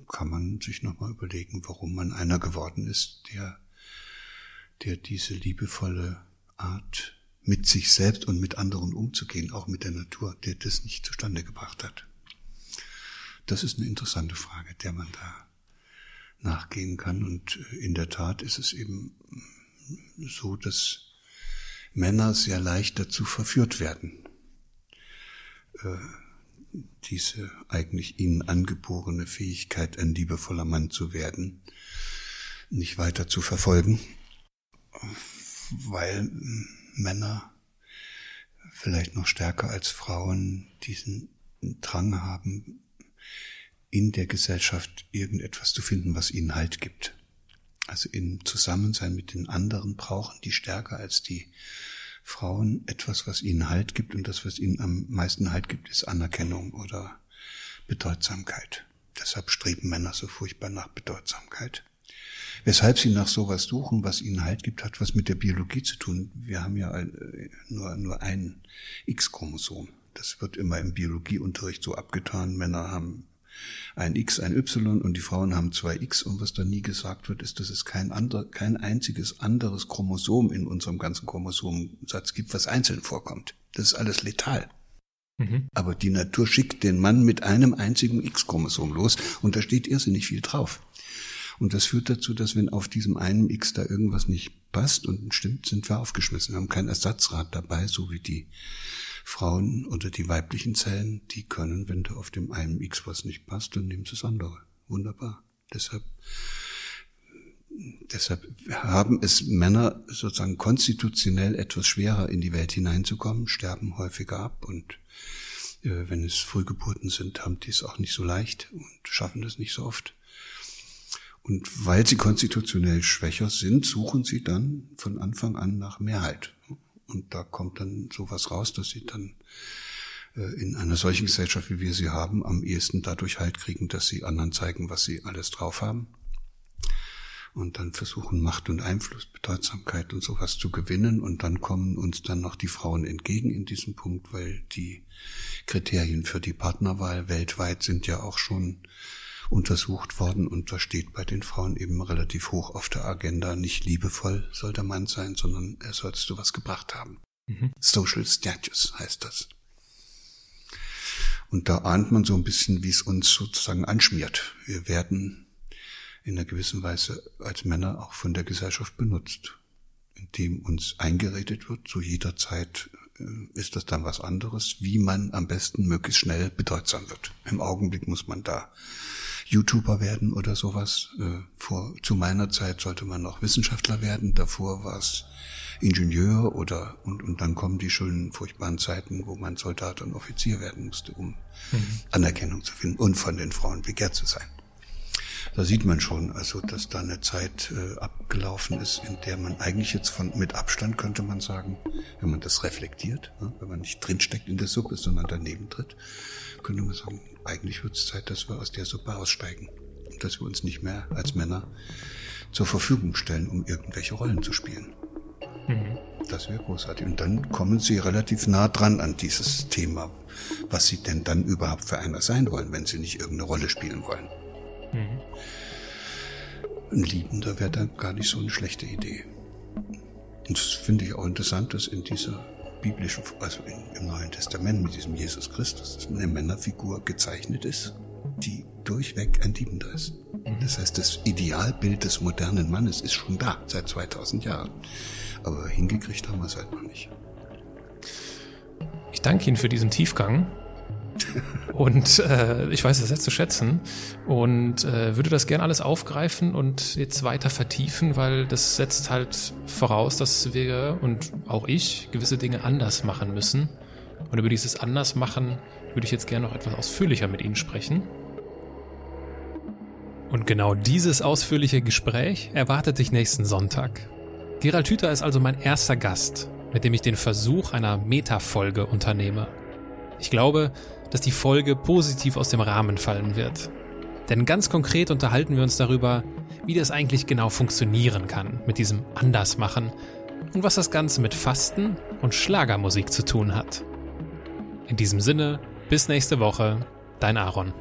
kann man sich nochmal überlegen, warum man einer geworden ist, der, der diese liebevolle Art mit sich selbst und mit anderen umzugehen, auch mit der Natur, der das nicht zustande gebracht hat? Das ist eine interessante Frage, der man da nachgehen kann. Und äh, in der Tat ist es eben so, dass Männer sehr leicht dazu verführt werden, äh, diese eigentlich ihnen angeborene Fähigkeit, ein liebevoller Mann zu werden, nicht weiter zu verfolgen, weil Männer vielleicht noch stärker als Frauen diesen Drang haben, in der Gesellschaft irgendetwas zu finden, was ihnen Halt gibt. Also im Zusammensein mit den anderen brauchen die stärker als die Frauen etwas, was ihnen Halt gibt. Und das, was ihnen am meisten Halt gibt, ist Anerkennung oder Bedeutsamkeit. Deshalb streben Männer so furchtbar nach Bedeutsamkeit. Weshalb sie nach sowas suchen, was ihnen Halt gibt, hat was mit der Biologie zu tun. Wir haben ja äh, nur, nur ein X-Chromosom. Das wird immer im Biologieunterricht so abgetan. Männer haben ein X, ein Y und die Frauen haben zwei X und was da nie gesagt wird, ist, dass es kein, ander, kein einziges anderes Chromosom in unserem ganzen Chromosomensatz gibt, was einzeln vorkommt. Das ist alles letal. Mhm. Aber die Natur schickt den Mann mit einem einzigen X-Chromosom los und da steht irrsinnig viel drauf. Und das führt dazu, dass wenn auf diesem einen X da irgendwas nicht passt und stimmt, sind wir aufgeschmissen. Wir haben kein Ersatzrad dabei, so wie die Frauen oder die weiblichen Zellen, die können, wenn da auf dem einen X was nicht passt, dann nehmen sie das andere. Wunderbar. Deshalb, deshalb haben es Männer sozusagen konstitutionell etwas schwerer in die Welt hineinzukommen, sterben häufiger ab und äh, wenn es Frühgeburten sind, haben die es auch nicht so leicht und schaffen das nicht so oft. Und weil sie konstitutionell schwächer sind, suchen sie dann von Anfang an nach Mehrheit. Und da kommt dann sowas raus, dass sie dann äh, in einer solchen Gesellschaft, wie wir sie haben, am ehesten dadurch halt kriegen, dass sie anderen zeigen, was sie alles drauf haben. Und dann versuchen Macht und Einfluss, Bedeutsamkeit und sowas zu gewinnen. Und dann kommen uns dann noch die Frauen entgegen in diesem Punkt, weil die Kriterien für die Partnerwahl weltweit sind ja auch schon untersucht worden und da steht bei den Frauen eben relativ hoch auf der Agenda, nicht liebevoll soll der Mann sein, sondern er sollst du was gebracht haben. Mhm. Social Status heißt das. Und da ahnt man so ein bisschen, wie es uns sozusagen anschmiert. Wir werden in einer gewissen Weise als Männer auch von der Gesellschaft benutzt, indem uns eingeredet wird, zu jeder Zeit äh, ist das dann was anderes, wie man am besten möglichst schnell bedeutsam wird. Im Augenblick muss man da YouTuber werden oder sowas. Äh, vor, zu meiner Zeit sollte man noch Wissenschaftler werden. Davor war es Ingenieur oder und, und dann kommen die schönen, furchtbaren Zeiten, wo man Soldat und Offizier werden musste, um mhm. Anerkennung zu finden und von den Frauen begehrt zu sein. Da sieht man schon, also dass da eine Zeit äh, abgelaufen ist, in der man eigentlich jetzt von mit Abstand könnte man sagen, wenn man das reflektiert, ne, wenn man nicht drinsteckt in der Suppe, sondern daneben tritt, könnte man sagen, eigentlich wird es Zeit, dass wir aus der Suppe aussteigen und dass wir uns nicht mehr als Männer zur Verfügung stellen, um irgendwelche Rollen zu spielen. Mhm. Das wäre großartig. Und dann kommen Sie relativ nah dran an dieses Thema, was Sie denn dann überhaupt für einer sein wollen, wenn Sie nicht irgendeine Rolle spielen wollen. Mhm. Ein Liebender wäre da gar nicht so eine schlechte Idee. Und das finde ich auch interessant, dass in dieser biblischen, also im Neuen Testament mit diesem Jesus Christus, dass eine Männerfigur gezeichnet ist, die durchweg ein Liebender ist. Das heißt, das Idealbild des modernen Mannes ist schon da, seit 2000 Jahren. Aber hingekriegt haben wir es halt noch nicht. Ich danke Ihnen für diesen Tiefgang. Und äh, ich weiß das sehr zu schätzen und äh, würde das gerne alles aufgreifen und jetzt weiter vertiefen, weil das setzt halt voraus, dass wir und auch ich gewisse Dinge anders machen müssen. Und über dieses Andersmachen würde ich jetzt gerne noch etwas ausführlicher mit Ihnen sprechen. Und genau dieses ausführliche Gespräch erwartet dich nächsten Sonntag. Gerald Hüther ist also mein erster Gast, mit dem ich den Versuch einer Metafolge unternehme. Ich glaube, dass die Folge positiv aus dem Rahmen fallen wird. Denn ganz konkret unterhalten wir uns darüber, wie das eigentlich genau funktionieren kann mit diesem Andersmachen und was das Ganze mit Fasten und Schlagermusik zu tun hat. In diesem Sinne, bis nächste Woche, dein Aaron.